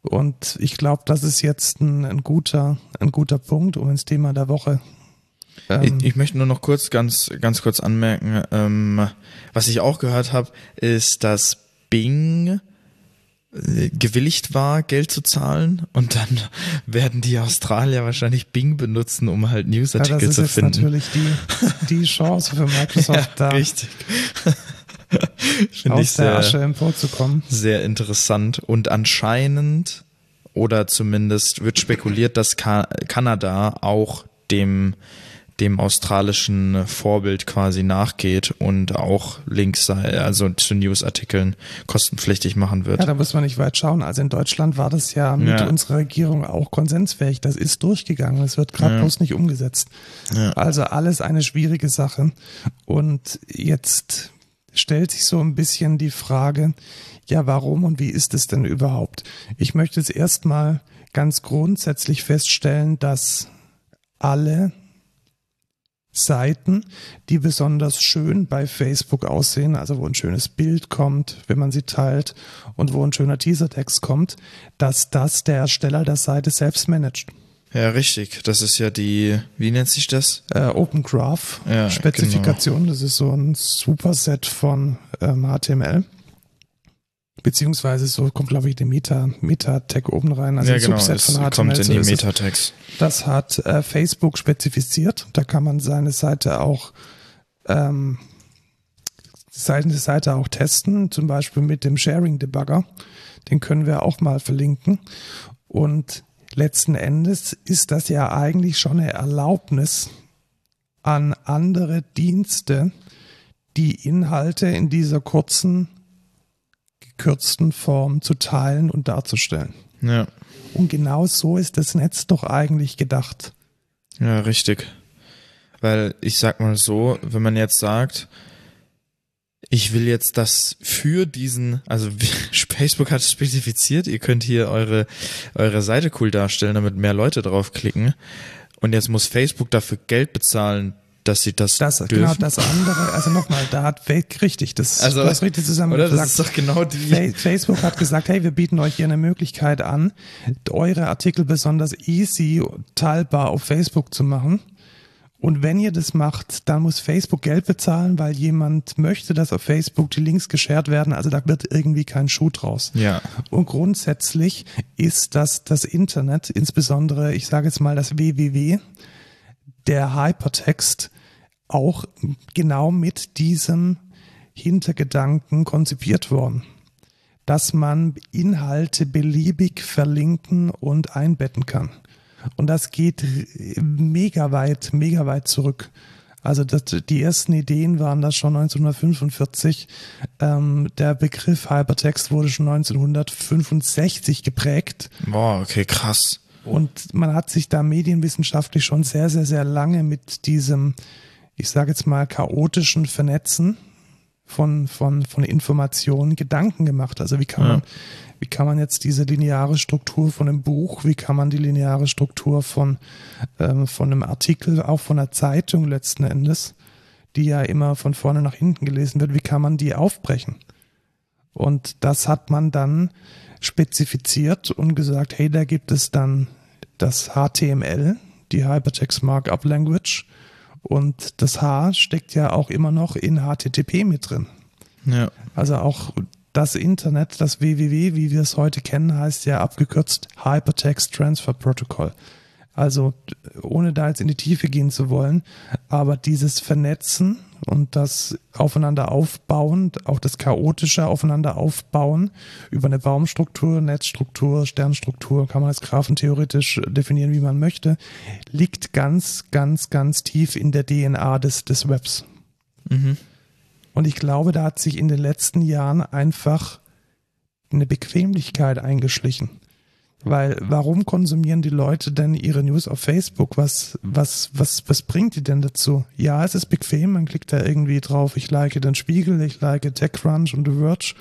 S1: Und ich glaube, das ist jetzt ein, ein, guter, ein guter Punkt, um ins Thema der Woche.
S2: Ähm ich, ich, möchte nur noch kurz, ganz, ganz kurz anmerken, ähm, was ich auch gehört habe, ist, dass Bing gewilligt war, Geld zu zahlen und dann werden die Australier wahrscheinlich Bing benutzen, um halt Newsartikel ja, zu finden.
S1: Das ist natürlich die, die Chance für Microsoft ja, da.
S2: Richtig.
S1: Finde ich sehr, Asche emporzukommen.
S2: Sehr interessant. Und anscheinend, oder zumindest wird spekuliert, dass Ka Kanada auch dem dem australischen Vorbild quasi nachgeht und auch Links, also zu Newsartikeln kostenpflichtig machen wird.
S1: Ja, da muss man nicht weit schauen. Also in Deutschland war das ja mit ja. unserer Regierung auch konsensfähig. Das ist durchgegangen. Es wird gerade ja. bloß nicht umgesetzt. Ja. Also alles eine schwierige Sache. Und jetzt stellt sich so ein bisschen die Frage, ja, warum und wie ist es denn überhaupt? Ich möchte jetzt erstmal ganz grundsätzlich feststellen, dass alle Seiten, die besonders schön bei Facebook aussehen, also wo ein schönes Bild kommt, wenn man sie teilt und wo ein schöner Teasertext kommt, dass das der Ersteller der Seite selbst managt.
S2: Ja, richtig. Das ist ja die, wie nennt sich das?
S1: Äh, Open Graph ja, Spezifikation. Genau. Das ist so ein Superset von ähm, HTML. Beziehungsweise so kommt, glaube ich, die Meta, Meta-Tag oben rein.
S2: Also ja, ein genau, Subset von HTML. Kommt in die Meta-Tags.
S1: Das hat äh, Facebook spezifiziert. Da kann man seine Seite auch ähm, seine Seite auch testen, zum Beispiel mit dem Sharing Debugger. Den können wir auch mal verlinken. Und letzten Endes ist das ja eigentlich schon eine Erlaubnis an andere Dienste, die Inhalte in dieser kurzen, gekürzten Form zu teilen und darzustellen.
S2: Ja.
S1: Und genau so ist das Netz doch eigentlich gedacht.
S2: Ja, richtig. Weil ich sag mal so, wenn man jetzt sagt, ich will jetzt das für diesen, also Facebook hat spezifiziert, ihr könnt hier eure, eure Seite cool darstellen, damit mehr Leute draufklicken. Und jetzt muss Facebook dafür Geld bezahlen, dass sie das,
S1: das
S2: dürfen.
S1: Genau, das andere, also nochmal, da hat Facebook richtig, das,
S2: also,
S1: das richtig zusammen
S2: oder? Das ist doch genau die.
S1: Facebook hat gesagt, hey, wir bieten euch hier eine Möglichkeit an, eure Artikel besonders easy teilbar auf Facebook zu machen. Und wenn ihr das macht, dann muss Facebook Geld bezahlen, weil jemand möchte, dass auf Facebook die Links geshared werden. Also da wird irgendwie kein Schuh draus.
S2: Ja.
S1: Und grundsätzlich ist das das Internet, insbesondere, ich sage jetzt mal das WWW, der Hypertext, auch genau mit diesem Hintergedanken konzipiert worden dass man Inhalte beliebig verlinken und einbetten kann. Und das geht mega weit, mega weit zurück. Also das, die ersten Ideen waren das schon 1945. Ähm, der Begriff Hypertext wurde schon 1965 geprägt.
S2: Boah, okay, krass.
S1: Und man hat sich da medienwissenschaftlich schon sehr, sehr, sehr lange mit diesem, ich sage jetzt mal, chaotischen Vernetzen von, von, von Informationen Gedanken gemacht. Also wie kann man, wie kann man jetzt diese lineare Struktur von einem Buch, wie kann man die lineare Struktur von, ähm, von einem Artikel, auch von einer Zeitung letzten Endes, die ja immer von vorne nach hinten gelesen wird, wie kann man die aufbrechen? Und das hat man dann spezifiziert und gesagt, hey, da gibt es dann das HTML, die Hypertext Markup Language, und das H steckt ja auch immer noch in HTTP mit drin.
S2: Ja.
S1: Also auch das Internet, das WWW, wie wir es heute kennen, heißt ja abgekürzt Hypertext Transfer Protocol. Also ohne da jetzt in die Tiefe gehen zu wollen, aber dieses Vernetzen und das Aufeinander aufbauen, auch das chaotische Aufeinander aufbauen über eine Baumstruktur, Netzstruktur, Sternstruktur, kann man als graphentheoretisch definieren, wie man möchte, liegt ganz, ganz, ganz tief in der DNA des, des Webs. Mhm. Und ich glaube, da hat sich in den letzten Jahren einfach eine Bequemlichkeit eingeschlichen. Weil warum konsumieren die Leute denn ihre News auf Facebook? Was, was, was, was bringt die denn dazu? Ja, es ist bequem, man klickt da irgendwie drauf, ich like den Spiegel, ich like TechCrunch und The Verge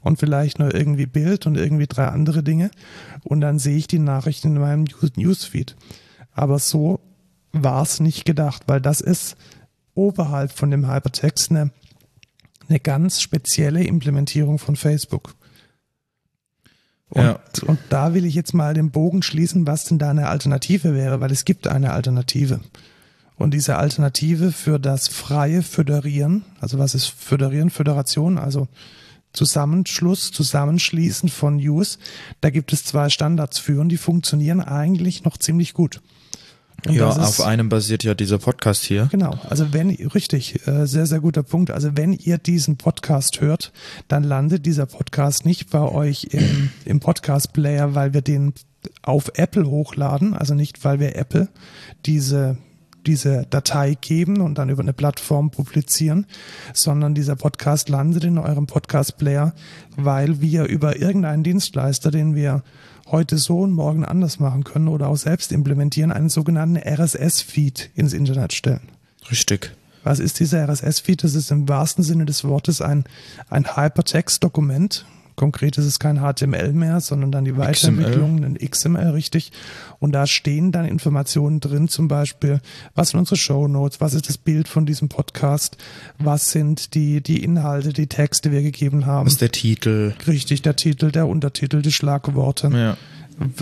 S1: und vielleicht noch irgendwie Bild und irgendwie drei andere Dinge und dann sehe ich die Nachrichten in meinem Newsfeed. Aber so war es nicht gedacht, weil das ist oberhalb von dem Hypertext eine, eine ganz spezielle Implementierung von Facebook. Und, ja. Und da will ich jetzt mal den Bogen schließen, was denn da eine Alternative wäre, weil es gibt eine Alternative. Und diese Alternative für das freie Föderieren, also was ist Föderieren, Föderation, also Zusammenschluss, Zusammenschließen von News, da gibt es zwei Standards für und die funktionieren eigentlich noch ziemlich gut.
S2: Und ja, auf einem basiert ja dieser Podcast hier.
S1: Genau, also wenn, richtig, äh, sehr, sehr guter Punkt. Also wenn ihr diesen Podcast hört, dann landet dieser Podcast nicht bei euch im, im Podcast-Player, weil wir den auf Apple hochladen, also nicht, weil wir Apple diese diese Datei geben und dann über eine Plattform publizieren, sondern dieser Podcast landet in eurem Podcast-Player, weil wir über irgendeinen Dienstleister, den wir heute so und morgen anders machen können oder auch selbst implementieren, einen sogenannten RSS-Feed ins Internet stellen.
S2: Richtig.
S1: Was ist dieser RSS-Feed? Das ist im wahrsten Sinne des Wortes ein, ein Hypertext-Dokument, Konkret ist es kein HTML mehr, sondern dann die Weiterentwicklung in XML, richtig. Und da stehen dann Informationen drin, zum Beispiel, was sind unsere Show Notes, was ist das Bild von diesem Podcast, was sind die, die Inhalte, die Texte, die wir gegeben haben. Was
S2: ist der Titel?
S1: Richtig, der Titel, der Untertitel, die Schlagworte. Ja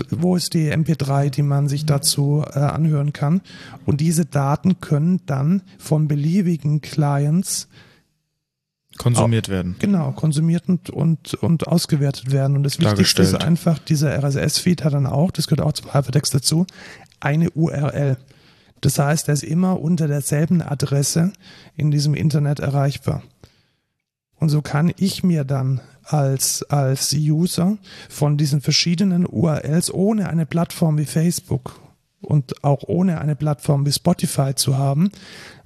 S1: wo ist die MP3, die man sich dazu äh, anhören kann. Und diese Daten können dann von beliebigen Clients
S2: konsumiert werden.
S1: Genau, konsumiert und, und, und ausgewertet werden. Und das Wichtigste ist einfach, dieser RSS-Feed hat dann auch, das gehört auch zum Hypertext dazu, eine URL. Das heißt, er ist immer unter derselben Adresse in diesem Internet erreichbar. Und so kann ich mir dann als, als User von diesen verschiedenen URLs ohne eine Plattform wie Facebook und auch ohne eine Plattform wie Spotify zu haben,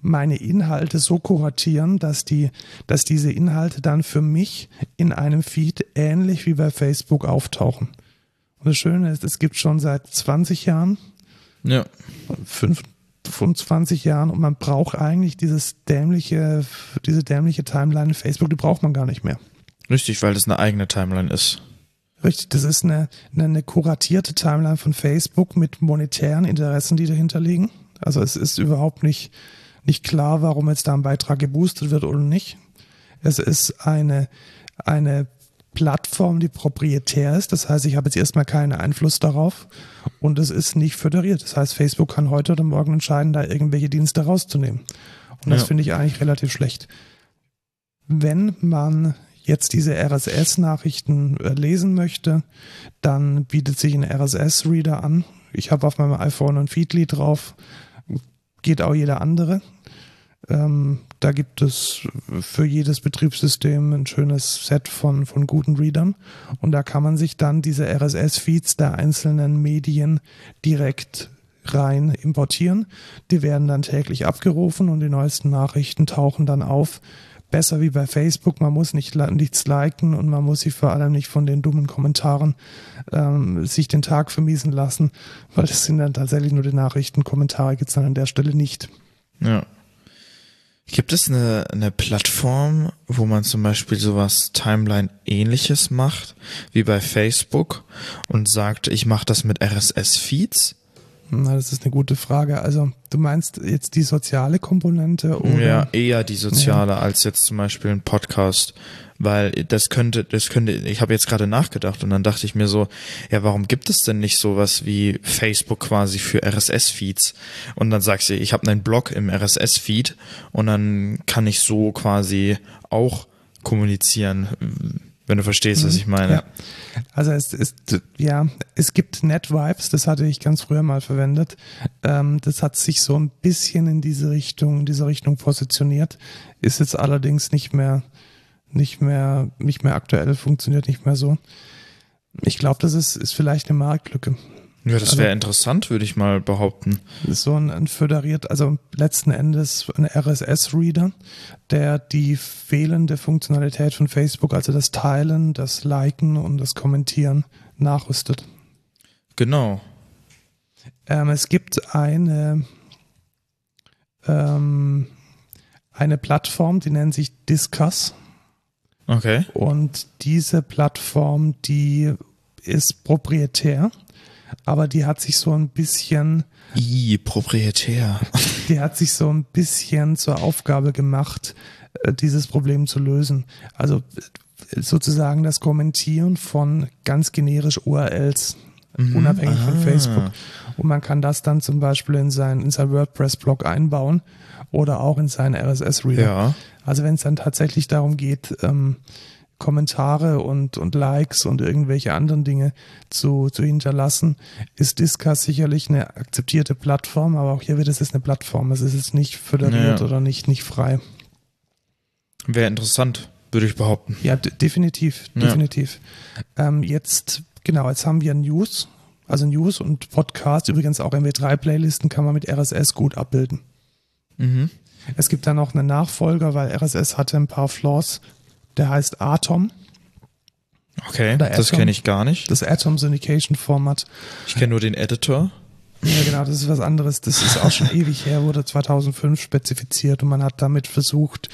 S1: meine Inhalte so kuratieren, dass die, dass diese Inhalte dann für mich in einem Feed ähnlich wie bei Facebook auftauchen. Und das Schöne ist, es gibt schon seit 20 Jahren,
S2: ja.
S1: 25 Jahren und man braucht eigentlich dieses dämliche, diese dämliche Timeline in Facebook, die braucht man gar nicht mehr.
S2: Richtig, weil das eine eigene Timeline ist.
S1: Richtig, das ist eine, eine, eine kuratierte Timeline von Facebook mit monetären Interessen, die dahinter liegen. Also es ist überhaupt nicht, nicht klar, warum jetzt da ein Beitrag geboostet wird oder nicht. Es ist eine, eine Plattform, die proprietär ist. Das heißt, ich habe jetzt erstmal keinen Einfluss darauf und es ist nicht föderiert. Das heißt, Facebook kann heute oder morgen entscheiden, da irgendwelche Dienste rauszunehmen. Und das ja. finde ich eigentlich relativ schlecht. Wenn man jetzt diese RSS-Nachrichten äh, lesen möchte, dann bietet sich ein RSS-Reader an. Ich habe auf meinem iPhone ein Feedly drauf geht auch jeder andere. Ähm, da gibt es für jedes Betriebssystem ein schönes Set von, von guten Readern und da kann man sich dann diese RSS-Feeds der einzelnen Medien direkt rein importieren. Die werden dann täglich abgerufen und die neuesten Nachrichten tauchen dann auf. Besser wie bei Facebook, man muss nicht, nichts liken und man muss sich vor allem nicht von den dummen Kommentaren ähm, sich den Tag vermiesen lassen, weil das sind dann tatsächlich nur die Nachrichten. Kommentare gibt es dann an der Stelle nicht.
S2: Ja. Gibt es eine, eine Plattform, wo man zum Beispiel sowas Timeline-ähnliches macht, wie bei Facebook und sagt, ich mache das mit RSS-Feeds?
S1: Na, das ist eine gute Frage. Also du meinst jetzt die soziale Komponente?
S2: Oder? Ja, eher die soziale ja. als jetzt zum Beispiel ein Podcast. Weil das könnte, das könnte, ich habe jetzt gerade nachgedacht und dann dachte ich mir so, ja, warum gibt es denn nicht sowas wie Facebook quasi für RSS-Feeds? Und dann sagst du, ich habe einen Blog im RSS-Feed und dann kann ich so quasi auch kommunizieren wenn du verstehst, was mhm. ich meine.
S1: Ja. Also es ist, ja, es gibt NetVibes, das hatte ich ganz früher mal verwendet. Ähm, das hat sich so ein bisschen in diese Richtung, in diese Richtung positioniert, ist jetzt allerdings nicht mehr, nicht mehr, nicht mehr aktuell, funktioniert nicht mehr so. Ich glaube, das ist, ist vielleicht eine Marktlücke.
S2: Ja, das wäre also, interessant, würde ich mal behaupten.
S1: So ein, ein föderiert, also letzten Endes ein RSS-Reader, der die fehlende Funktionalität von Facebook, also das Teilen, das Liken und das Kommentieren, nachrüstet.
S2: Genau.
S1: Ähm, es gibt eine, ähm, eine Plattform, die nennt sich Discuss.
S2: Okay.
S1: Und diese Plattform, die ist proprietär, aber die hat sich so ein bisschen.
S2: I, proprietär.
S1: Die hat sich so ein bisschen zur Aufgabe gemacht, äh, dieses Problem zu lösen. Also äh, sozusagen das Kommentieren von ganz generisch URLs, mhm. unabhängig ah. von Facebook. Und man kann das dann zum Beispiel in sein, in sein WordPress-Blog einbauen oder auch in seinen RSS-Reader.
S2: Ja.
S1: Also wenn es dann tatsächlich darum geht, ähm, Kommentare und, und Likes und irgendwelche anderen Dinge zu, zu hinterlassen, ist Discuss sicherlich eine akzeptierte Plattform, aber auch hier wird es ist eine Plattform. Es ist jetzt nicht föderiert ja. oder nicht, nicht frei.
S2: Wäre interessant, würde ich behaupten.
S1: Ja, definitiv, definitiv. Ja. Ähm, jetzt, genau, jetzt haben wir News, also News und Podcast, übrigens auch MW3-Playlisten kann man mit RSS gut abbilden.
S2: Mhm.
S1: Es gibt dann noch einen Nachfolger, weil RSS hatte ein paar Flaws. Der heißt Atom.
S2: Okay, das kenne ich gar nicht.
S1: Das Atom Syndication Format.
S2: Ich kenne nur den Editor.
S1: Ja, genau, das ist was anderes. Das ist auch schon ewig her, wurde 2005 spezifiziert und man hat damit versucht,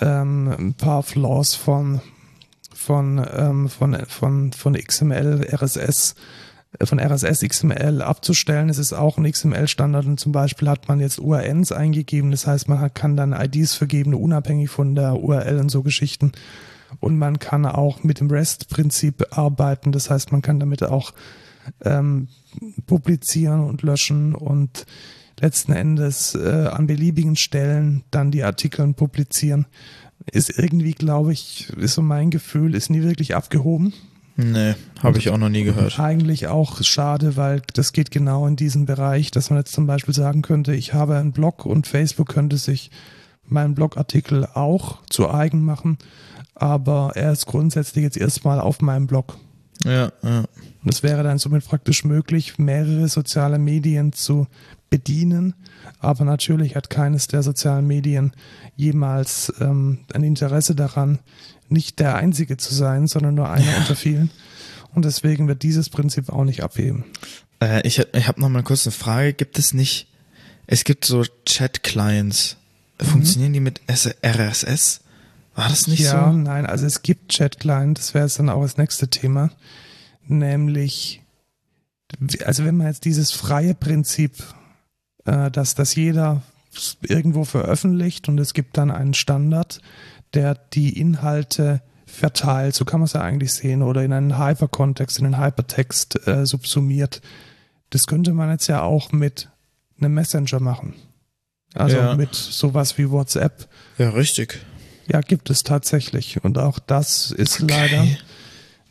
S1: ähm, ein paar Flaws von, von, ähm, von, von, von XML, RSS von RSS XML abzustellen. Es ist auch ein XML-Standard und zum Beispiel hat man jetzt URNs eingegeben. Das heißt, man kann dann IDs vergeben, unabhängig von der URL und so Geschichten. Und man kann auch mit dem REST-Prinzip arbeiten. Das heißt, man kann damit auch ähm, publizieren und löschen und letzten Endes äh, an beliebigen Stellen dann die Artikel publizieren. Ist irgendwie, glaube ich, ist so mein Gefühl, ist nie wirklich abgehoben.
S2: Nee, habe ich auch noch nie gehört.
S1: Eigentlich auch schade, weil das geht genau in diesen Bereich, dass man jetzt zum Beispiel sagen könnte, ich habe einen Blog und Facebook könnte sich meinen Blogartikel auch zu eigen machen, aber er ist grundsätzlich jetzt erstmal auf meinem Blog.
S2: Ja, ja.
S1: Und es wäre dann somit praktisch möglich, mehrere soziale Medien zu bedienen, aber natürlich hat keines der sozialen Medien jemals ähm, ein Interesse daran, nicht der Einzige zu sein, sondern nur einer ja. unter vielen. Und deswegen wird dieses Prinzip auch nicht abheben.
S2: Äh, ich ich habe noch mal kurz eine Frage. Gibt es nicht, es gibt so Chat-Clients. Mhm. Funktionieren die mit RSS? War das nicht
S1: ja,
S2: so?
S1: Ja, nein, also es gibt Chat-Client, das wäre jetzt dann auch das nächste Thema. Nämlich, also wenn man jetzt dieses freie Prinzip, äh, dass das jeder irgendwo veröffentlicht und es gibt dann einen Standard, der die Inhalte verteilt, so kann man es ja eigentlich sehen, oder in einen Hyperkontext, in einen Hypertext äh, subsumiert. Das könnte man jetzt ja auch mit einem Messenger machen. Also ja. mit sowas wie WhatsApp.
S2: Ja, richtig.
S1: Ja, gibt es tatsächlich. Und auch das ist okay. leider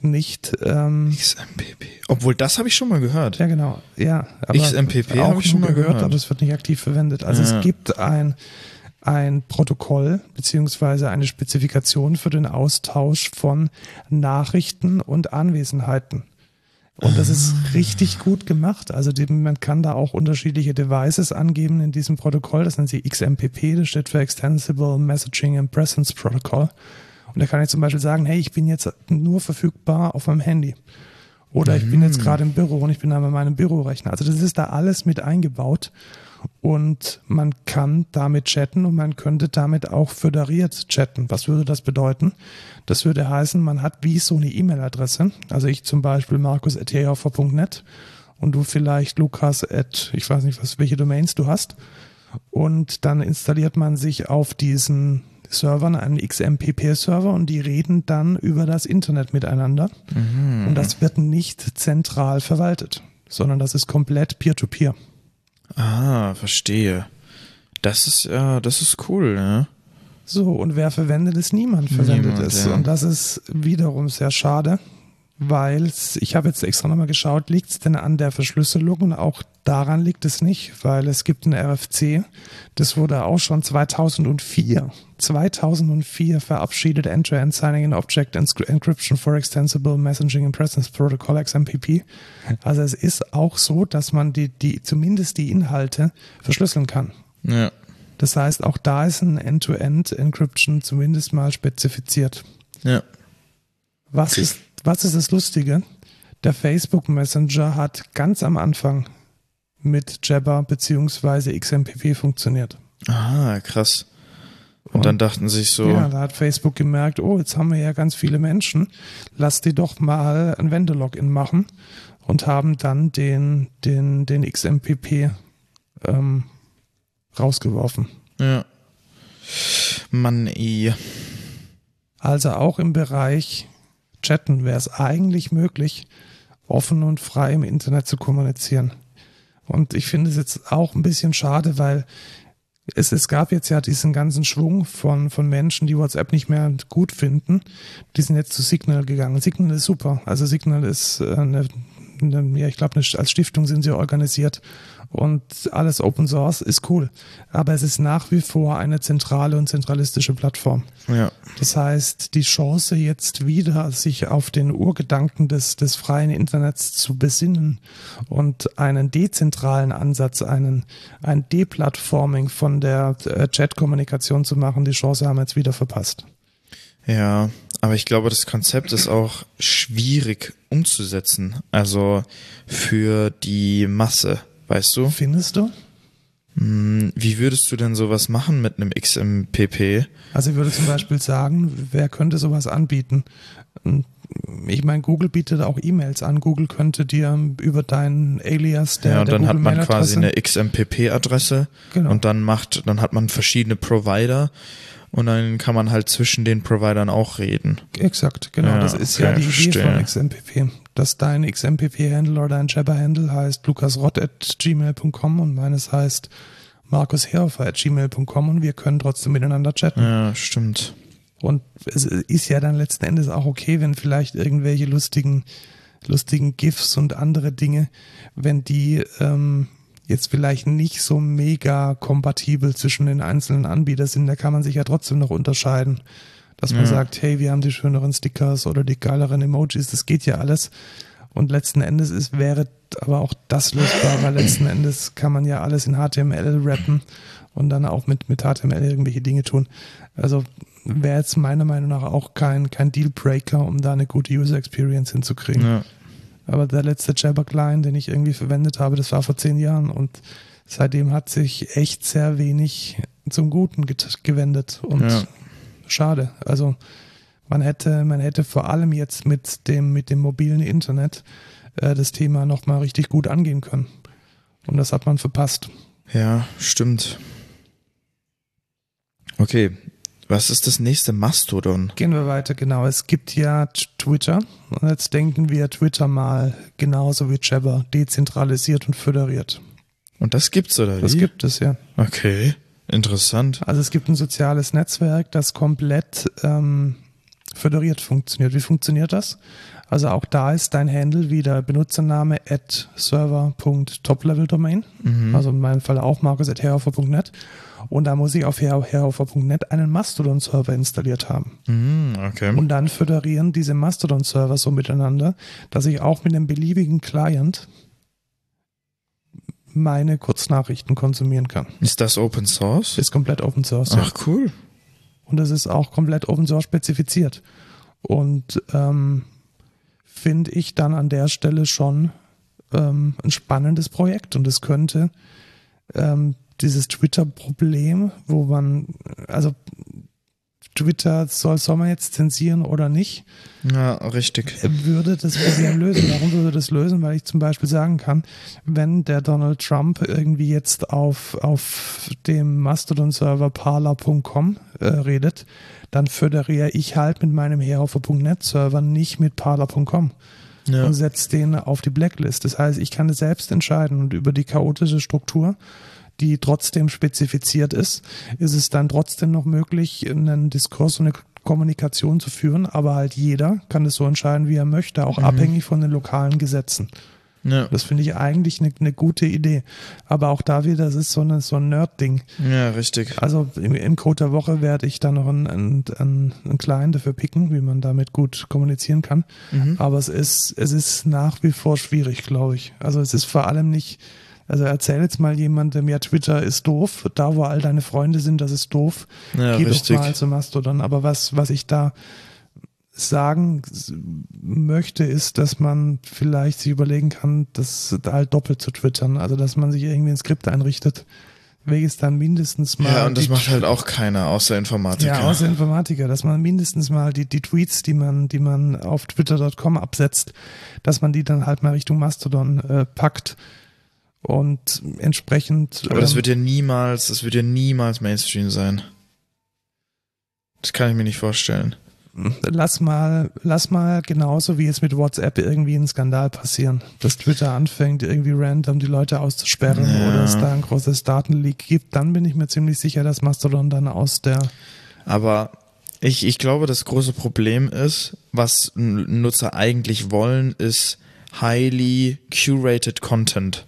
S1: nicht. Ähm,
S2: XMPP. Obwohl, das habe ich schon mal gehört.
S1: Ja, genau. Ja,
S2: aber XMPP habe ich schon mal gehört, gehört,
S1: aber es wird nicht aktiv verwendet. Also ja. es gibt ein ein Protokoll beziehungsweise eine Spezifikation für den Austausch von Nachrichten und Anwesenheiten. Und das ist ah. richtig gut gemacht. Also die, man kann da auch unterschiedliche Devices angeben in diesem Protokoll. Das nennt sich XMPP, das steht für Extensible Messaging and Presence Protocol. Und da kann ich zum Beispiel sagen, hey, ich bin jetzt nur verfügbar auf meinem Handy. Oder ich bin jetzt mhm. gerade im Büro und ich bin da bei meinem Bürorechner. Also das ist da alles mit eingebaut und man kann damit chatten und man könnte damit auch föderiert chatten. Was würde das bedeuten? Das würde heißen, man hat wie so eine E-Mail-Adresse. Also ich zum Beispiel markus.jhv.net und du vielleicht lukas at, ich weiß nicht, was, welche Domains du hast. Und dann installiert man sich auf diesen Servern einen XMPP-Server und die reden dann über das Internet miteinander. Mhm. Und das wird nicht zentral verwaltet, sondern das ist komplett peer-to-peer. peer
S2: Ah, verstehe. Das ist ja, das ist cool, ne?
S1: So, und wer verwendet es? Niemand verwendet Niemand, es. Ja. Und das ist wiederum sehr schade, weil ich habe jetzt extra nochmal geschaut, liegt es denn an der Verschlüsselung? Und auch daran liegt es nicht, weil es gibt ein RFC, das wurde auch schon 2004, 2004 verabschiedet, End-to-End Signing and Object Encryption for Extensible Messaging and Presence Protocol XMPP. Also es ist auch so, dass man die, die zumindest die Inhalte verschlüsseln kann.
S2: Ja.
S1: Das heißt, auch da ist ein End-to-End Encryption zumindest mal spezifiziert.
S2: Ja.
S1: Was ist was ist das Lustige? Der Facebook Messenger hat ganz am Anfang mit Jabber bzw. XMPP funktioniert.
S2: Ah, krass. Und, und, dann dachten sie sich so.
S1: Ja, da hat Facebook gemerkt, oh, jetzt haben wir ja ganz viele Menschen, lass die doch mal ein Wendelogin machen und haben dann den, den, den XMPP ähm, rausgeworfen.
S2: Ja. Mann, eh.
S1: Also auch im Bereich Chatten wäre es eigentlich möglich, offen und frei im Internet zu kommunizieren. Und ich finde es jetzt auch ein bisschen schade, weil es, es gab jetzt ja diesen ganzen Schwung von, von Menschen, die WhatsApp nicht mehr gut finden. Die sind jetzt zu Signal gegangen. Signal ist super. Also Signal ist äh, eine, eine ja, ich glaube, als Stiftung sind sie organisiert und alles Open Source ist cool. Aber es ist nach wie vor eine zentrale und zentralistische Plattform.
S2: Ja.
S1: Das heißt, die Chance jetzt wieder, sich auf den Urgedanken des, des freien Internets zu besinnen und einen dezentralen Ansatz, einen, ein Deplatforming von der äh, Chat-Kommunikation zu machen, die Chance haben wir jetzt wieder verpasst.
S2: Ja, aber ich glaube, das Konzept ist auch schwierig umzusetzen. Also für die Masse. Weißt du?
S1: Findest du?
S2: Hm, wie würdest du denn sowas machen mit einem XMPP?
S1: Also ich würde zum Beispiel sagen, wer könnte sowas anbieten? Ich meine, Google bietet auch E-Mails an. Google könnte dir über deinen Alias der
S2: Ja, und dann hat man quasi eine XMPP-Adresse
S1: Genau.
S2: und dann macht, dann hat man verschiedene Provider und dann kann man halt zwischen den Providern auch reden.
S1: Exakt, genau.
S2: Ja,
S1: das ist
S2: okay,
S1: ja die Idee
S2: verstehe.
S1: von XMPP. Dass dein XMPP-Handle oder dein Jabber-Handle heißt lukasrott.gmail.com und meines heißt markusherhofer.gmail.com und wir können trotzdem miteinander chatten.
S2: Ja, stimmt.
S1: Und es ist ja dann letzten Endes auch okay, wenn vielleicht irgendwelche lustigen, lustigen GIFs und andere Dinge, wenn die ähm, jetzt vielleicht nicht so mega kompatibel zwischen den einzelnen Anbietern sind, da kann man sich ja trotzdem noch unterscheiden. Dass man
S2: Ja.
S1: sagt, hey, wir haben die schöneren Stickers oder die geileren Emojis, das geht ja alles. Und letzten Endes ist, wäre aber auch das lösbar, weil letzten Endes kann man ja alles in HTML rappen und dann auch mit, mit HTML irgendwelche Dinge tun. Also wäre jetzt meiner Meinung nach auch kein, kein Dealbreaker, um da eine gute User Experience hinzukriegen.
S2: Ja.
S1: Aber der letzte Jabber Client, den ich irgendwie verwendet habe, das war vor zehn Jahren und seitdem hat sich echt sehr wenig zum Guten gewendet und
S2: Ja.
S1: schade. Also man hätte, man hätte vor allem jetzt mit dem, mit dem mobilen Internet äh, das Thema nochmal richtig gut angehen können. Und das hat man verpasst.
S2: Ja, stimmt. Okay, was ist das nächste Mastodon?
S1: Gehen wir weiter, genau. Es gibt ja Twitter. Und jetzt denken wir Twitter mal genauso wie Jabber, dezentralisiert und föderiert.
S2: Und das gibt's oder wie?
S1: Das gibt es ja.
S2: Okay, interessant.
S1: Also es gibt ein soziales Netzwerk, das komplett ähm, föderiert funktioniert. Wie funktioniert das? Also auch da ist dein Handle wieder Benutzername at server.topleveldomain.
S2: Mhm.
S1: Also in meinem Fall auch markus.herhofer.net. Und da muss ich auf her- herhofer.net einen Mastodon-Server installiert haben.
S2: Mhm, okay.
S1: Und dann föderieren diese Mastodon-Server so miteinander, dass ich auch mit einem beliebigen Client meine Kurznachrichten konsumieren kann.
S2: ist das Open Source?
S1: Ist komplett Open Source. ja.
S2: Ach cool.
S1: Und das ist auch komplett Open Source spezifiziert. Und ähm, finde ich dann an der Stelle schon ähm, ein spannendes Projekt. Und es könnte ähm, dieses Twitter-Problem, wo man, also Twitter soll, soll man jetzt zensieren oder nicht,
S2: Ja, richtig.
S1: würde das Problem lösen. Warum würde das lösen? Weil ich zum Beispiel sagen kann, wenn der Donald Trump irgendwie jetzt auf, auf dem Mastodon-Server parler.com äh, redet, dann föderiere ich halt mit meinem herhofer.net-Server nicht mit parler.com
S2: Ja.
S1: und setze den auf die Blacklist. Das heißt, ich kann es selbst entscheiden und über die chaotische Struktur die trotzdem spezifiziert ist, ist es dann trotzdem noch möglich, einen Diskurs und eine Kommunikation zu führen, aber halt jeder kann es so entscheiden, wie er möchte, auch mhm. abhängig von den lokalen Gesetzen. Ja. Das finde ich eigentlich eine ne gute Idee. Aber auch da wieder, das ist so, eine, so ein Nerd-Ding.
S2: Ja, richtig.
S1: Also im, im Code der Woche werde ich da noch einen, einen, einen Client dafür picken, wie man damit gut kommunizieren kann. Mhm. Aber es ist, es ist nach wie vor schwierig, glaube ich. Also es ist vor allem nicht, also erzähl jetzt mal jemandem, ja, Twitter ist doof, da wo all deine Freunde sind, das ist doof. Ja, Geh richtig. doch mal zu Mastodon. Aber was, was ich da sagen möchte, ist, dass man vielleicht sich überlegen kann, das halt doppelt zu twittern. Also, dass man sich irgendwie ein Skript einrichtet, welches dann mindestens mal.
S2: Ja, und das macht halt auch keiner, außer Informatiker.
S1: Ja, außer Informatiker, dass man mindestens mal die, die Tweets, die man, die man auf twitter.com absetzt, dass man die dann halt mal Richtung Mastodon äh, packt und entsprechend.
S2: Aber ähm, das wird ja niemals, das wird ja niemals Mainstream sein. Das kann ich mir nicht vorstellen
S1: lass mal, lass mal genauso wie jetzt mit WhatsApp irgendwie ein Skandal passieren, dass Twitter anfängt, irgendwie random die Leute auszusperren ja. oder es da ein großes Datenleak gibt, dann bin ich mir ziemlich sicher, dass Mastodon dann aus der.
S2: Aber ich, ich glaube, das große Problem ist, was Nutzer eigentlich wollen, ist highly curated Content.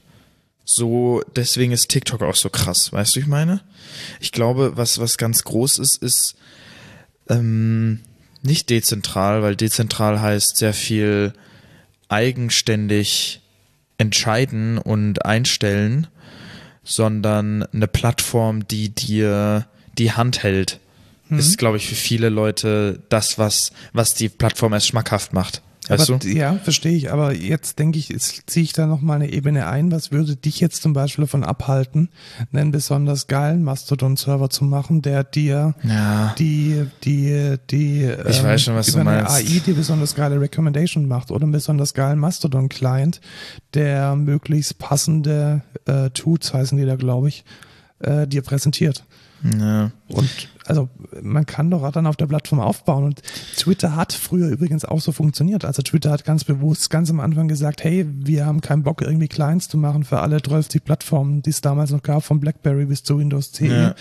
S2: So, deswegen ist TikTok auch so krass, weißt du, ich meine? Ich glaube, was, was ganz groß ist, ist, ähm, nicht dezentral, weil dezentral heißt sehr viel eigenständig entscheiden und einstellen, sondern eine Plattform, die dir die Hand hält. Mhm. Ist, glaube ich, für viele Leute das, was, was die Plattform erst schmackhaft macht. Weißt
S1: aber, du? Ja, verstehe ich. Aber jetzt denke ich, jetzt ziehe ich da noch mal eine Ebene ein. Was würde dich jetzt zum Beispiel davon abhalten, einen besonders geilen Mastodon-Server zu machen, der dir ja. die, die, die,
S2: ich ähm, weiß schon, was
S1: über
S2: du meinst.
S1: eine AI die besonders geile Recommendation macht oder einen besonders geilen Mastodon-Client, der möglichst passende äh, Tools heißen die da, glaube ich, äh, dir präsentiert. Ja. Und also man kann doch dann auf der Plattform aufbauen. Und Twitter hat früher übrigens auch so funktioniert. Also Twitter hat ganz bewusst ganz am Anfang gesagt, hey, wir haben keinen Bock, irgendwie Clients zu machen für alle 12 Plattformen, die es damals noch gab, von BlackBerry bis zu Windows 10. Ja.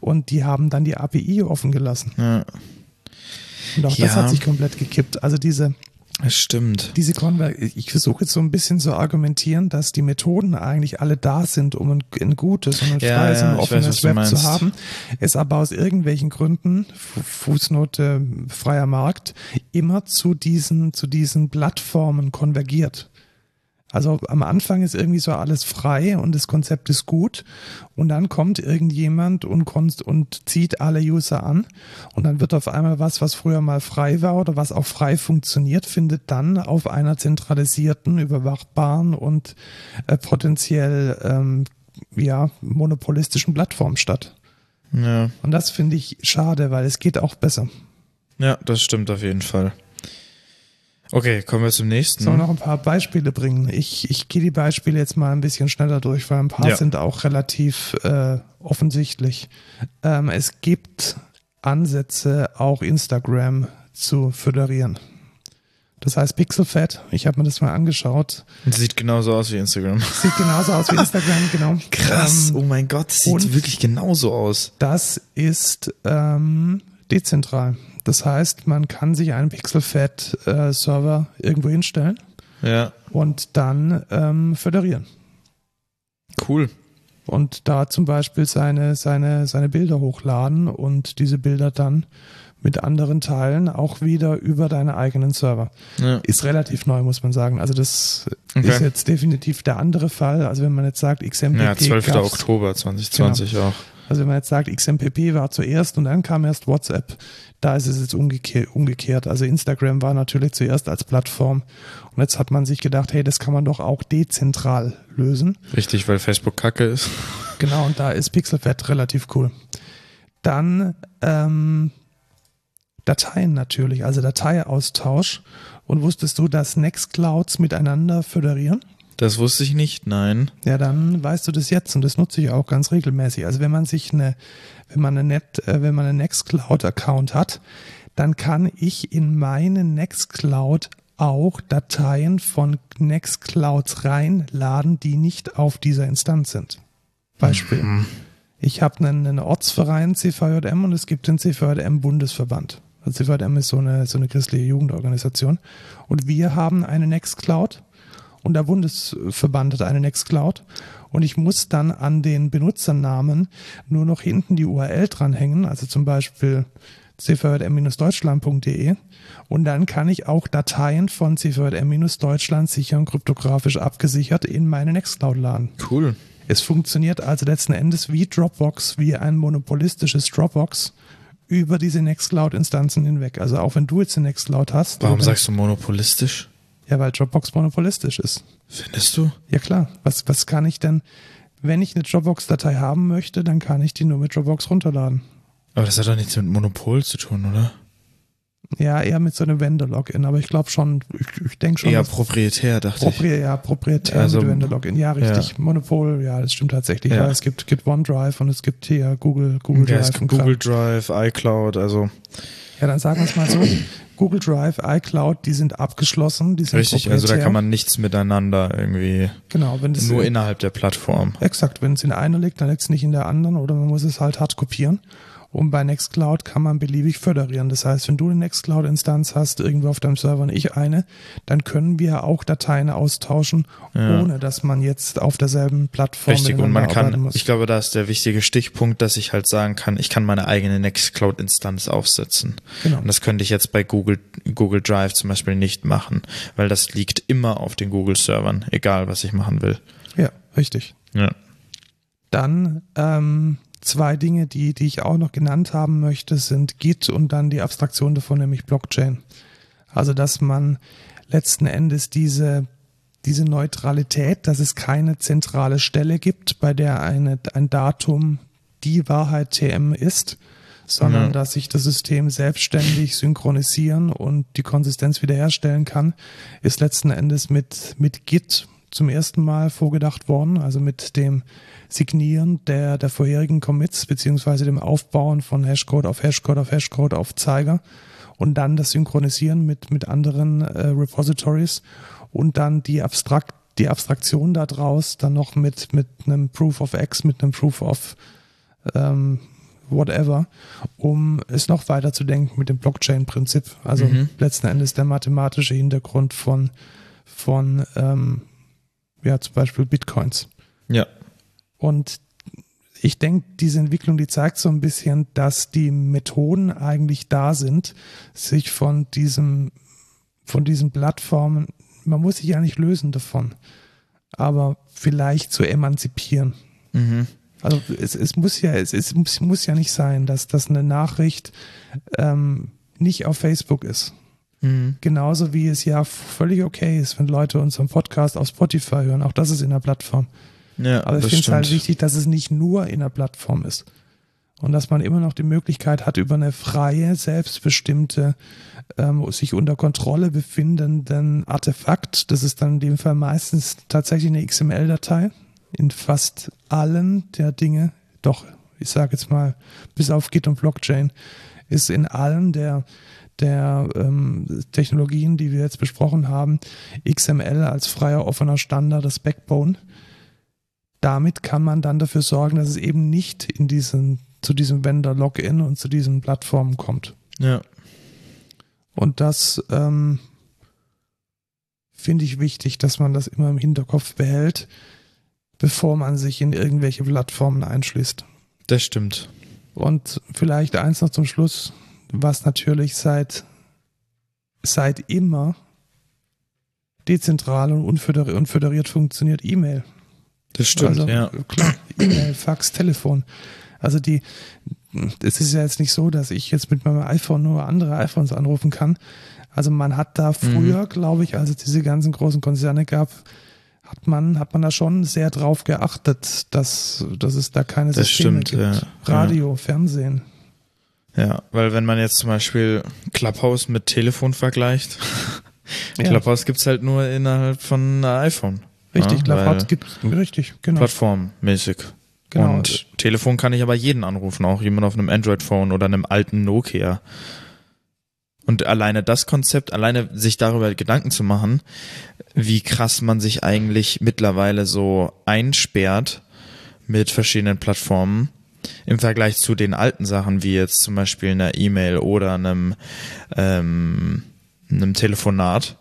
S1: Und die haben dann die API offen gelassen. Ja. Und auch ja. das hat sich komplett gekippt. Also diese
S2: es stimmt.
S1: Diese Konver ich versuche jetzt so ein bisschen zu argumentieren, dass die Methoden eigentlich alle da sind, um ein, ein gutes und ein ja, freies ja, und offenes weiß, Web zu haben. Es aber aus irgendwelchen Gründen, Fußnote freier Markt, immer zu diesen, zu diesen Plattformen konvergiert. Also am Anfang ist irgendwie so alles frei und das Konzept ist gut und dann kommt irgendjemand und, und zieht alle User an und dann wird auf einmal was, was früher mal frei war oder was auch frei funktioniert, findet dann auf einer zentralisierten, überwachbaren und äh, potenziell ähm, ja, monopolistischen Plattform statt. Ja. Und das finde ich schade, weil es geht auch besser.
S2: Ja, das stimmt auf jeden Fall. Okay, kommen wir zum nächsten.
S1: Sollen wir noch ein paar Beispiele bringen? Ich, ich gehe die Beispiele jetzt mal ein bisschen schneller durch, weil ein paar ja. sind auch relativ äh, offensichtlich. Ähm, es gibt Ansätze, auch Instagram zu föderieren. Das heißt Pixelfed, ich habe mir das mal angeschaut.
S2: Sieht genauso aus wie Instagram.
S1: Sieht genauso aus wie Instagram, genau.
S2: Krass, ähm, oh mein Gott, sieht wirklich genauso aus.
S1: Das ist ähm, dezentral. Das heißt, man kann sich einen Pixelfed-Server äh, irgendwo hinstellen
S2: ja.
S1: und dann ähm, föderieren.
S2: Cool.
S1: Und da zum Beispiel seine, seine, seine Bilder hochladen und diese Bilder dann mit anderen Teilen auch wieder über deine eigenen Server. Ja. Ist relativ neu, muss man sagen. Also das okay. ist jetzt definitiv der andere Fall. Also wenn man jetzt sagt, XMPP.
S2: Ja, 12. Oktober 2020 genau. auch.
S1: Also wenn man jetzt sagt, XMPP war zuerst und dann kam erst WhatsApp, da ist es jetzt umgekehrt. Also Instagram war natürlich zuerst als Plattform und jetzt hat man sich gedacht, hey, das kann man doch auch dezentral lösen.
S2: Richtig, weil Facebook kacke ist.
S1: Genau, und da ist Pixelfed relativ cool. Dann ähm, Dateien natürlich, also Dateiaustausch. Und wusstest du, dass Nextclouds miteinander föderieren?
S2: Das wusste ich nicht, nein.
S1: Ja, dann weißt du das jetzt und das nutze ich auch ganz regelmäßig. Also wenn man sich eine, wenn man eine Net, äh, wenn man einen Nextcloud-Account hat, dann kann ich in meinen Nextcloud auch Dateien von Nextclouds reinladen, die nicht auf dieser Instanz sind. Beispiel. Mhm. Ich habe einen, einen Ortsverein CVJM und es gibt den CVJM Bundesverband. Also CVM ist so eine, so eine christliche Jugendorganisation. Und wir haben eine Nextcloud und der Bundesverband hat eine Nextcloud. Und ich muss dann an den Benutzernamen nur noch hinten die URL dranhängen, also zum Beispiel cvrm-deutschland.de und dann kann ich auch Dateien von cvrm-deutschland sicher und kryptografisch abgesichert in meine Nextcloud laden.
S2: Cool.
S1: Es funktioniert also letzten Endes wie Dropbox, wie ein monopolistisches Dropbox über diese Nextcloud-Instanzen hinweg. Also auch wenn du jetzt eine Nextcloud hast.
S2: Warum sagst du monopolistisch?
S1: Ja, weil Dropbox monopolistisch ist.
S2: Findest du?
S1: Ja klar. Was, was kann ich denn, wenn ich eine Dropbox-Datei haben möchte, dann kann ich die nur mit Dropbox runterladen.
S2: Aber das hat doch nichts mit Monopol zu tun, oder?
S1: Ja, eher mit so einem Vendor-Login, aber ich glaube schon, ich, ich denke schon.
S2: Eher proprietär, dachte
S1: propri
S2: ich.
S1: Ja, proprietär
S2: Also-
S1: mit Vendor-Login. Ja, richtig.
S2: Ja.
S1: Monopol, ja, das stimmt tatsächlich.
S2: Ja.
S1: Ja. es gibt, gibt OneDrive und es gibt hier Google, Google
S2: Ja,
S1: Drive.
S2: es gibt. Google Drive, iCloud, also
S1: Ja, dann sagen wir es mal so. Google Drive, iCloud, die sind abgeschlossen, die sind
S2: richtig, also da kann man nichts miteinander irgendwie,
S1: Genau, wenn das
S2: nur innerhalb der Plattform.
S1: Exakt, wenn es in einer liegt, dann liegt es nicht in der anderen oder man muss es halt hart kopieren. Und bei Nextcloud kann man beliebig föderieren. Das heißt, wenn du eine Nextcloud-Instanz hast, irgendwo auf deinem Server und ich eine, dann können wir auch Dateien austauschen,
S2: Ja.
S1: ohne dass man jetzt auf derselben Plattform
S2: Richtig, und man kann,
S1: muss.
S2: ich glaube, da ist der wichtige Stichpunkt, dass ich halt sagen kann, ich kann meine eigene Nextcloud-Instanz aufsetzen.
S1: Genau.
S2: Und das könnte ich jetzt bei Google, Google Drive zum Beispiel nicht machen, weil das liegt immer auf den Google-Servern, egal was ich machen will.
S1: Ja, richtig.
S2: Ja.
S1: Dann ähm, zwei Dinge, die, die ich auch noch genannt haben möchte, sind Git und dann die Abstraktion davon, nämlich Blockchain. Also, dass man letzten Endes diese, diese Neutralität, dass es keine zentrale Stelle gibt, bei der eine, ein Datum die Wahrheit TM ist, sondern
S2: Ja.
S1: dass sich das System selbstständig synchronisieren und die Konsistenz wiederherstellen kann, ist letzten Endes mit, mit Git zum ersten Mal vorgedacht worden, also mit dem Signieren der, der vorherigen Commits beziehungsweise dem Aufbauen von Hashcode auf Hashcode auf Hashcode auf Zeiger und dann das Synchronisieren mit, mit anderen äh, Repositories und dann die abstrakt die Abstraktion daraus dann noch mit, mit einem Proof of X, mit einem Proof of ähm, whatever, um es noch weiter zu denken mit dem Blockchain-Prinzip. Also
S2: Mhm.
S1: letzten Endes der mathematische Hintergrund von, von ähm, ja, zum Beispiel Bitcoins.
S2: Ja.
S1: Und ich denke, diese Entwicklung, die zeigt so ein bisschen, dass die Methoden eigentlich da sind, sich von diesem, von diesen Plattformen, man muss sich ja nicht lösen davon, aber vielleicht zu emanzipieren.
S2: Mhm.
S1: Also es, es muss ja, es, es muss, muss ja nicht sein, dass das eine Nachricht ähm, nicht auf Facebook ist.
S2: Mhm.
S1: Genauso wie es ja völlig okay ist, wenn Leute unseren Podcast auf Spotify hören. Auch das ist in der Plattform.
S2: Ja,
S1: Aber ich finde es halt wichtig, dass es nicht nur in der Plattform ist. Und dass man immer noch die Möglichkeit hat, über eine freie, selbstbestimmte, ähm, sich unter Kontrolle befindenden Artefakt, das ist dann in dem Fall meistens tatsächlich eine XML-Datei, in fast allen der Dinge, doch, ich sage jetzt mal, bis auf Git und Blockchain, ist in allen der, der ähm, Technologien, die wir jetzt besprochen haben, XML als freier, offener Standard, das Backbone damit kann man dann dafür sorgen, dass es eben nicht in diesen, zu diesem Vendor-Login und zu diesen Plattformen kommt.
S2: Ja.
S1: Und das ähm, finde ich wichtig, dass man das immer im Hinterkopf behält, bevor man sich in irgendwelche Plattformen einschließt.
S2: Das stimmt.
S1: Und vielleicht eins noch zum Schluss, was natürlich seit, seit immer dezentral und unföderiert, unföderiert funktioniert, E-Mail.
S2: Das stimmt,
S1: also,
S2: ja.
S1: Klar, E-Mail, Fax, Telefon. Also die, es ist ja jetzt nicht so, dass ich jetzt mit meinem iPhone nur andere iPhones anrufen kann. Also man hat da früher,
S2: Mhm.
S1: glaube ich, als es diese ganzen großen Konzerne gab, hat man, hat man da schon sehr drauf geachtet, dass, dass es da keine
S2: Das
S1: Systeme
S2: stimmt,
S1: gibt.
S2: ja.
S1: Radio, Fernsehen.
S2: Ja, weil wenn man jetzt zum Beispiel Clubhouse mit Telefon vergleicht,
S1: Ja.
S2: Clubhouse gibt's halt nur innerhalb von einem iPhone.
S1: Richtig,
S2: ja,
S1: Clubhouse gibt richtig, genau.
S2: Plattformmäßig.
S1: Genau.
S2: Und Telefon kann ich aber jeden anrufen, auch jemand auf einem Android-Phone oder einem alten Nokia. Und alleine das Konzept, alleine sich darüber Gedanken zu machen, wie krass man sich eigentlich mittlerweile so einsperrt mit verschiedenen Plattformen, im Vergleich zu den alten Sachen, wie jetzt zum Beispiel einer E-Mail oder einem, ähm, einem Telefonat.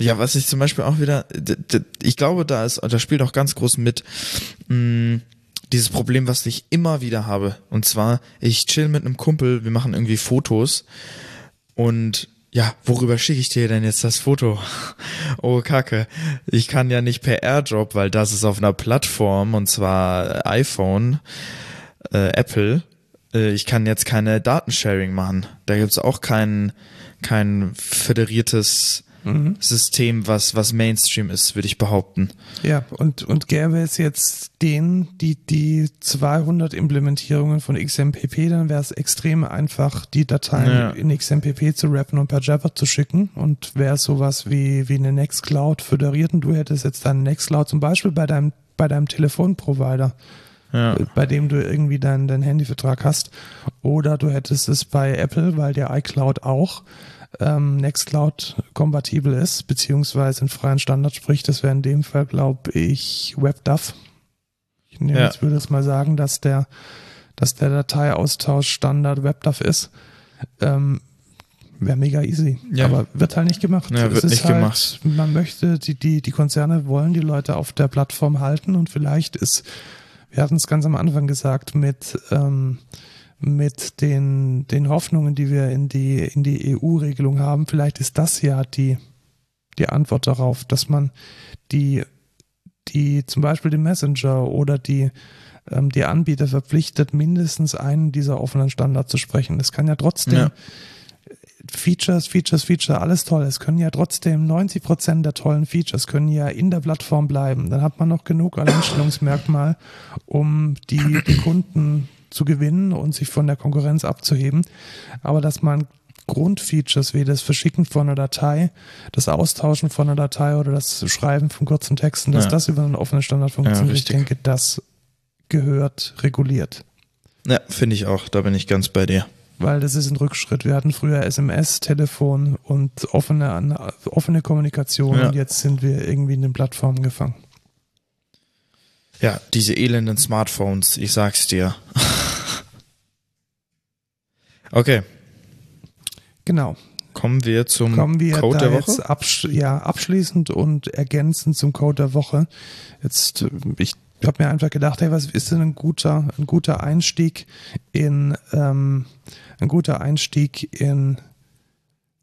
S2: Ja, was ich zum Beispiel auch wieder, ich glaube, da ist, da spielt auch ganz groß mit, mh, dieses Problem, was ich immer wieder habe. Und zwar, ich chill mit einem Kumpel, wir machen irgendwie Fotos und ja, worüber schicke ich dir denn jetzt das Foto? oh, Kacke. Ich kann ja nicht per Airdrop, weil das ist auf einer Plattform und zwar iPhone, äh, Apple. Äh, ich kann jetzt keine Datensharing machen. Da gibt's auch kein, kein föderiertes mhm. System, was, was Mainstream ist, würde ich behaupten.
S1: Ja, und, und gäbe es jetzt den, die, die 200 Implementierungen von XMPP, dann wäre es extrem einfach, die Dateien ja. in XMPP zu rappen und per Java zu schicken und wäre sowas wie, wie eine Nextcloud föderiert und du hättest jetzt deine Nextcloud zum Beispiel bei deinem, bei deinem Telefonprovider. Ja. bei dem du irgendwie deinen dein Handyvertrag hast. Oder du hättest es bei Apple, weil der iCloud auch ähm, Nextcloud kompatibel ist, beziehungsweise einen freien Standard spricht. Das wäre in dem Fall, glaube ich, WebDAV. Ich nehme ja. jetzt würde es mal sagen, dass der, dass der Dateiaustausch Standard WebDAV ist. Ähm, Wäre mega easy. Ja. Aber wird halt nicht gemacht.
S2: Ja, wird nicht
S1: halt,
S2: gemacht.
S1: Man möchte, die, die, die Konzerne wollen die Leute auf der Plattform halten und vielleicht ist, wir hatten es ganz am Anfang gesagt, mit ähm, mit den, den Hoffnungen, die wir in die, in die EU-Regelung haben. Vielleicht ist das ja die, die Antwort darauf, dass man die, die zum Beispiel den Messenger oder die, ähm, die Anbieter verpflichtet, mindestens einen dieser offenen Standards zu sprechen. Es kann ja trotzdem ja. Features, Features, Feature, alles toll. Es können ja trotzdem 90 Prozent der tollen Features können ja in der Plattform bleiben. Dann hat man noch genug Alleinstellungsmerkmal, um die, die Kunden zu gewinnen und sich von der Konkurrenz abzuheben. Aber dass man Grundfeatures wie das Verschicken von einer Datei, das Austauschen von einer Datei oder das Schreiben von kurzen Texten, dass ja. das über einen offenen Standard funktioniert, ja, ich denke, das gehört reguliert.
S2: Ja, finde ich auch. Da bin ich ganz bei dir.
S1: Weil das ist ein Rückschritt. Wir hatten früher SMS, Telefon und offene, offene Kommunikation ja. und jetzt sind wir irgendwie in den Plattformen gefangen.
S2: Ja, diese elenden Smartphones, ich sag's dir. Okay.
S1: Genau.
S2: Kommen wir zum
S1: Kommen wir
S2: Code
S1: der
S2: Woche.
S1: Absch ja, abschließend und ergänzend zum Code der Woche. Jetzt, ich habe mir einfach gedacht, hey, was ist denn ein guter, ein guter Einstieg in, ähm, ein guter Einstieg in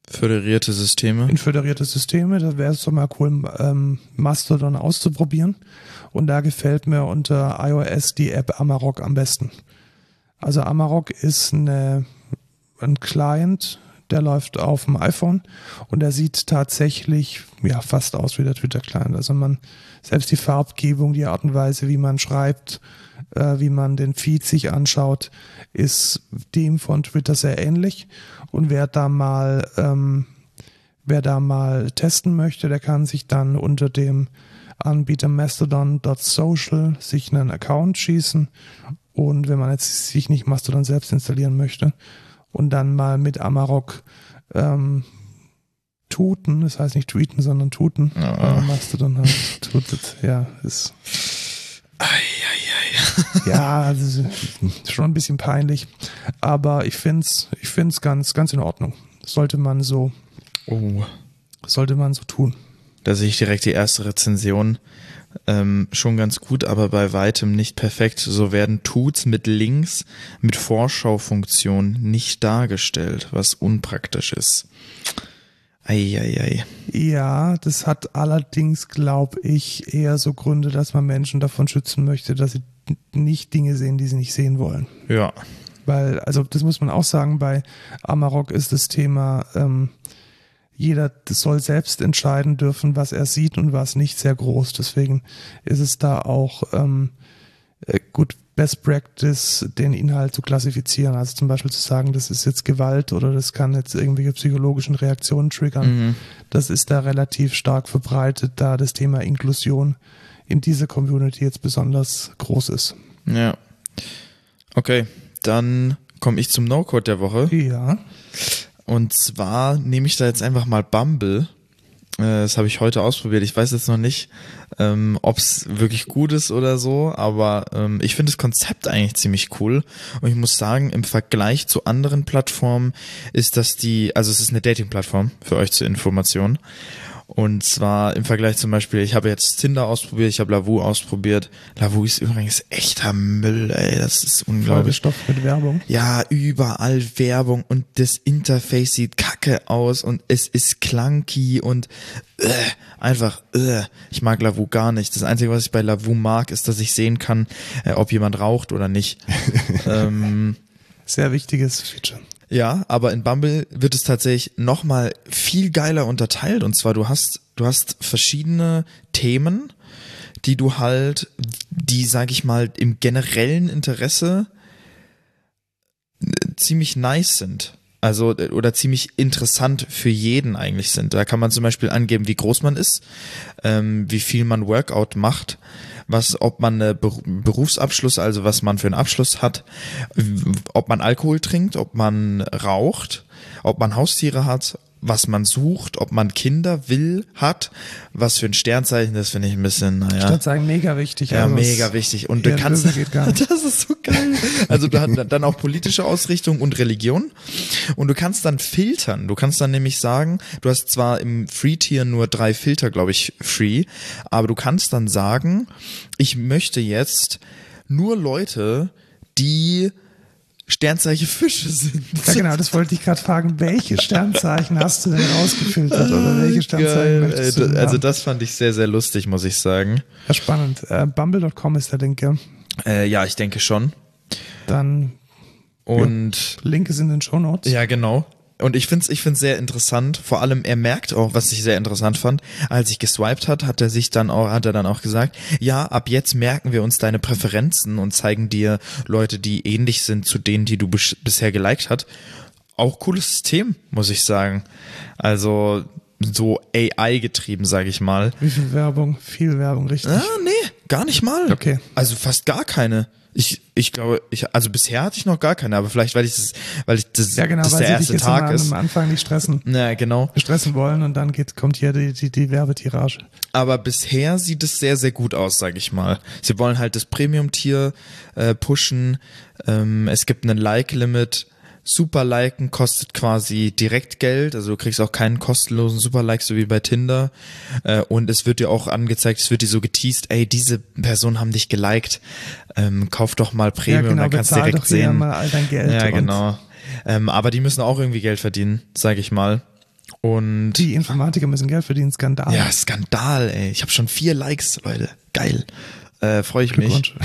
S2: Föderierte Systeme.
S1: In föderierte Systeme, da wäre es doch mal cool, ähm, Mastodon auszuprobieren. Und da gefällt mir unter iOS die App Amarok am besten. Also Amarok ist eine, ein Client, der läuft auf dem iPhone und der sieht tatsächlich ja fast aus wie der Twitter-Client. Also man, selbst die Farbgebung, die Art und Weise, wie man schreibt, äh, wie man den Feed sich anschaut, ist dem von Twitter sehr ähnlich. Und wer da mal, ähm, wer da mal testen möchte, der kann sich dann unter dem Anbieter mastodon.social sich einen Account schießen. Und wenn man jetzt sich nicht Mastodon selbst installieren möchte und dann mal mit Amarok ähm, tuten, das heißt nicht tweeten, sondern tuten, oh. äh, Mastodon halt tutet, ja, ist
S2: Ei, ei,
S1: ei. ja, schon ein bisschen peinlich, aber ich find's, ich find's ganz, ganz in Ordnung. Sollte man so,
S2: oh.
S1: sollte man so tun.
S2: Da sehe ich direkt die erste Rezension. Ähm, schon ganz gut, aber bei weitem nicht perfekt. So werden Tuts mit Links mit Vorschaufunktion nicht dargestellt, was unpraktisch ist. Eieiei.
S1: Ja, das hat allerdings, glaube ich, eher so Gründe, dass man Menschen davon schützen möchte, dass sie nicht Dinge sehen, die sie nicht sehen wollen.
S2: Ja.
S1: Weil, also das muss man auch sagen, bei Amarok ist das Thema, ähm, jeder soll selbst entscheiden dürfen, was er sieht und was nicht sehr groß. Deswegen ist es da auch ähm, äh, gut, Best Practice, den Inhalt zu klassifizieren. Also zum Beispiel zu sagen, das ist jetzt Gewalt oder das kann jetzt irgendwelche psychologischen Reaktionen triggern. Mhm. Das ist da relativ stark verbreitet, da das Thema Inklusion in dieser Community jetzt besonders groß ist.
S2: Ja. Okay, dann komme ich zum No-Code der Woche.
S1: Ja.
S2: Und zwar nehme ich da jetzt einfach mal Bumble Äh, das habe ich heute ausprobiert. Ich weiß jetzt noch nicht, ähm, ob es wirklich gut ist oder so, aber ähm, ich finde das Konzept eigentlich ziemlich cool. Und ich muss sagen, im Vergleich zu anderen Plattformen ist das die, also es ist eine Dating-Plattform für euch zur Information. Und zwar im Vergleich zum Beispiel, ich habe jetzt Tinder ausprobiert, ich habe Lavu ausprobiert. Lavu ist übrigens echter Müll, ey, das ist unglaublich.
S1: Stoff mit Werbung.
S2: Ja, überall Werbung und das Interface sieht kacke aus und es ist clunky und äh, einfach, äh, ich mag Lavu gar nicht. Das Einzige, was ich bei Lavu mag, ist, dass ich sehen kann, äh, ob jemand raucht oder nicht. ähm,
S1: Sehr wichtiges Feature.
S2: Ja, aber in Bumble wird es tatsächlich nochmal viel geiler unterteilt. Und zwar, du hast, du hast verschiedene Themen, die du halt, die, sag ich mal, im generellen Interesse äh, ziemlich nice sind. Also, äh, oder ziemlich interessant für jeden eigentlich sind. Da kann man zum Beispiel angeben, wie groß man ist, ähm, wie viel man Workout macht, was, ob man einen Ber Berufsabschluss, also was man für einen Abschluss hat, ob man Alkohol trinkt, ob man raucht, ob man Haustiere hat, was man sucht, ob man Kinder will, hat, was für ein Sternzeichen, das finde ich ein bisschen, naja.
S1: Sagen, mega wichtig.
S2: Ja,
S1: also
S2: mega wichtig. Und du kannst, das ist so geil. Also du hast dann auch politische Ausrichtung und Religion. Und du kannst dann filtern. Du kannst dann nämlich sagen, du hast zwar im Free-Tier nur drei Filter, glaube ich, free, aber du kannst dann sagen, ich möchte jetzt nur Leute, die Sternzeichen Fische sind.
S1: Ja, genau, das wollte ich gerade fragen. Welche Sternzeichen hast du denn rausgefiltert oder welche Sternzeichen
S2: Geil.
S1: möchtest du
S2: Äh, Also das fand ich sehr, sehr lustig, muss ich sagen.
S1: Ja, spannend. Äh, Bumble.com ist der Link, ja.
S2: Äh, ja, ich denke schon.
S1: Dann
S2: Und
S1: Link ist in den Show Notes.
S2: Ja, genau. Und ich finde es ich find's sehr interessant. Vor allem, er merkt auch, was ich sehr interessant fand. Als ich geswiped hat, hat er sich dann auch, hat er dann auch gesagt, ja, ab jetzt merken wir uns deine Präferenzen und zeigen dir Leute, die ähnlich sind zu denen, die du bis bisher geliked hat. Auch cooles System, muss ich sagen. Also so AI getrieben, sage ich mal.
S1: Wie viel Werbung? Viel Werbung, richtig.
S2: Ah, nee, gar nicht mal.
S1: Okay.
S2: Also fast gar keine. Ich, ich glaube, ich, also bisher hatte ich noch gar keine, aber vielleicht, weil ich das, weil ich das,
S1: Ja, genau,
S2: das
S1: weil
S2: der erste Tag
S1: am,
S2: ist.
S1: am Anfang nicht stressen,
S2: Ja, genau.
S1: stressen wollen und dann geht, kommt hier die, die, die Werbetirage.
S2: Aber bisher sieht es sehr, sehr gut aus, sag ich mal. Sie wollen halt das Premium-Tier äh, pushen. Ähm, es gibt einen Like-Limit. Super Liken kostet quasi direkt Geld, also du kriegst auch keinen kostenlosen Super Like, so wie bei Tinder. Äh, und es wird dir auch angezeigt, es wird dir so geteased, ey, diese Person haben dich geliked, ähm, kauf doch mal Premium,
S1: ja, genau,
S2: dann kannst du direkt sehen.
S1: mal all dein Geld.
S2: Ja, genau. Ähm, aber die müssen auch irgendwie Geld verdienen, sag ich mal. Und
S1: Die Informatiker müssen Geld verdienen, Skandal.
S2: ja, Skandal, ey. Ich habe schon vier Likes, Leute. Geil. Äh, Freue ich mich.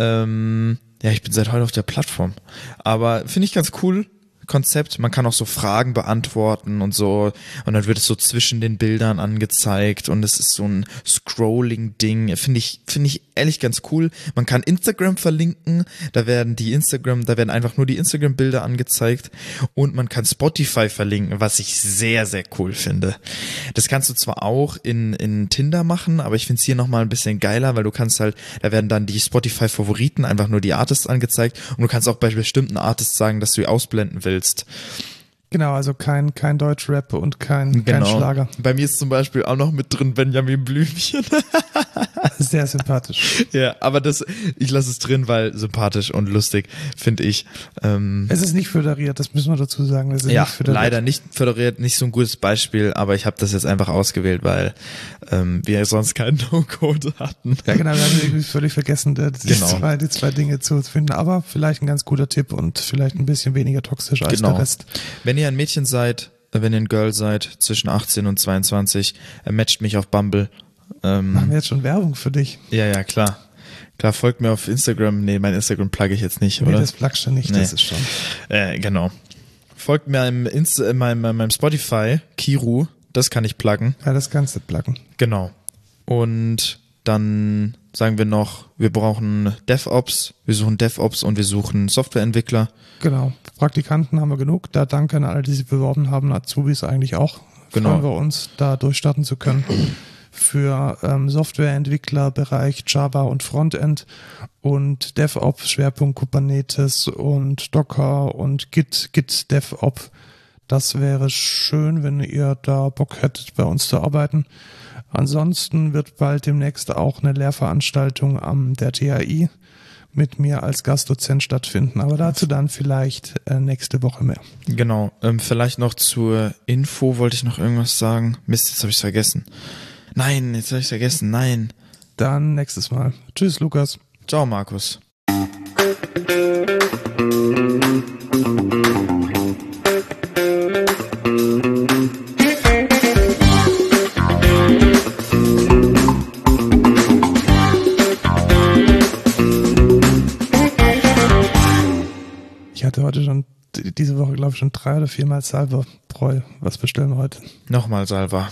S2: Ähm, ja, ich bin seit heute auf der Plattform. Aber finde ich ganz cool. Konzept. Man kann auch so Fragen beantworten und so. Und dann wird es so zwischen den Bildern angezeigt und es ist so ein Scrolling-Ding. Finde ich, finde ich ehrlich ganz cool. Man kann Instagram verlinken. Da werden die Instagram, da werden einfach nur die Instagram-Bilder angezeigt. Und man kann Spotify verlinken, was ich sehr, sehr cool finde. Das kannst du zwar auch in, in Tinder machen, aber ich finde es hier nochmal ein bisschen geiler, weil du kannst halt, da werden dann die Spotify-Favoriten, einfach nur die Artists angezeigt. Und du kannst auch bei bestimmten Artists sagen, dass du ausblenden willst.
S1: Genau, also kein, kein Deutschrap und kein, kein Schlager.
S2: Genau. Bei mir ist zum Beispiel auch noch mit drin Benjamin Blümchen.
S1: Sehr sympathisch.
S2: ja, aber das, ich lasse es drin, weil sympathisch und lustig, finde ich. Ähm,
S1: Es ist nicht föderiert, das müssen wir dazu sagen. Es ist
S2: ja,
S1: nicht föderiert.
S2: leider nicht föderiert, nicht so ein gutes Beispiel, aber ich habe das jetzt einfach ausgewählt, weil ähm, wir sonst keinen No-Code hatten.
S1: Ja, genau, wir haben irgendwie völlig vergessen, die, die,
S2: Genau.
S1: zwei, die zwei Dinge zu finden. Aber vielleicht ein ganz guter Tipp und vielleicht ein bisschen weniger toxisch als
S2: Genau.
S1: der Rest.
S2: Wenn ihr ein Mädchen seid, äh, wenn ihr ein Girl seid, zwischen 18 und 22, äh, matcht mich auf Bumble.
S1: Machen
S2: Ähm,
S1: wir jetzt schon Werbung für dich?
S2: ja, ja, klar. Klar, folgt mir auf Instagram. Nee, mein Instagram plugge ich jetzt nicht,
S1: Nee,
S2: oder?
S1: das plagst du nicht,
S2: Nee.
S1: das ist schon.
S2: Äh, genau. Folgt mir meinem, Insta, äh, meinem, meinem Spotify, Kiru, das kann ich pluggen.
S1: Ja, das kannst du pluggen.
S2: Genau. Und dann sagen wir noch, wir brauchen DevOps, wir suchen DevOps und wir suchen Softwareentwickler.
S1: Genau. Praktikanten haben wir genug. Da danke an alle, die sich beworben haben. Azubis eigentlich auch.
S2: Genau.
S1: Freuen wir uns, da durchstarten zu können. Für ähm, Softwareentwickler, Bereich Java und Frontend und DevOps, Schwerpunkt Kubernetes und Docker und Git, Git DevOps. Das wäre schön, wenn ihr da Bock hättet, bei uns zu arbeiten. Ansonsten wird bald demnächst auch eine Lehrveranstaltung am der THI mit mir als Gastdozent stattfinden. Aber dazu dann vielleicht äh, nächste Woche mehr.
S2: Genau. Ähm, vielleicht noch zur Info wollte ich noch irgendwas sagen. Mist, jetzt habe ich vergessen. Nein, jetzt habe ich vergessen. Nein.
S1: Dann nächstes Mal. Tschüss, Lukas.
S2: Ciao, Markus.
S1: Ich hatte heute schon, diese Woche glaube ich schon drei oder viermal Salberbräu. Was bestellen wir heute?
S2: Nochmal Salva.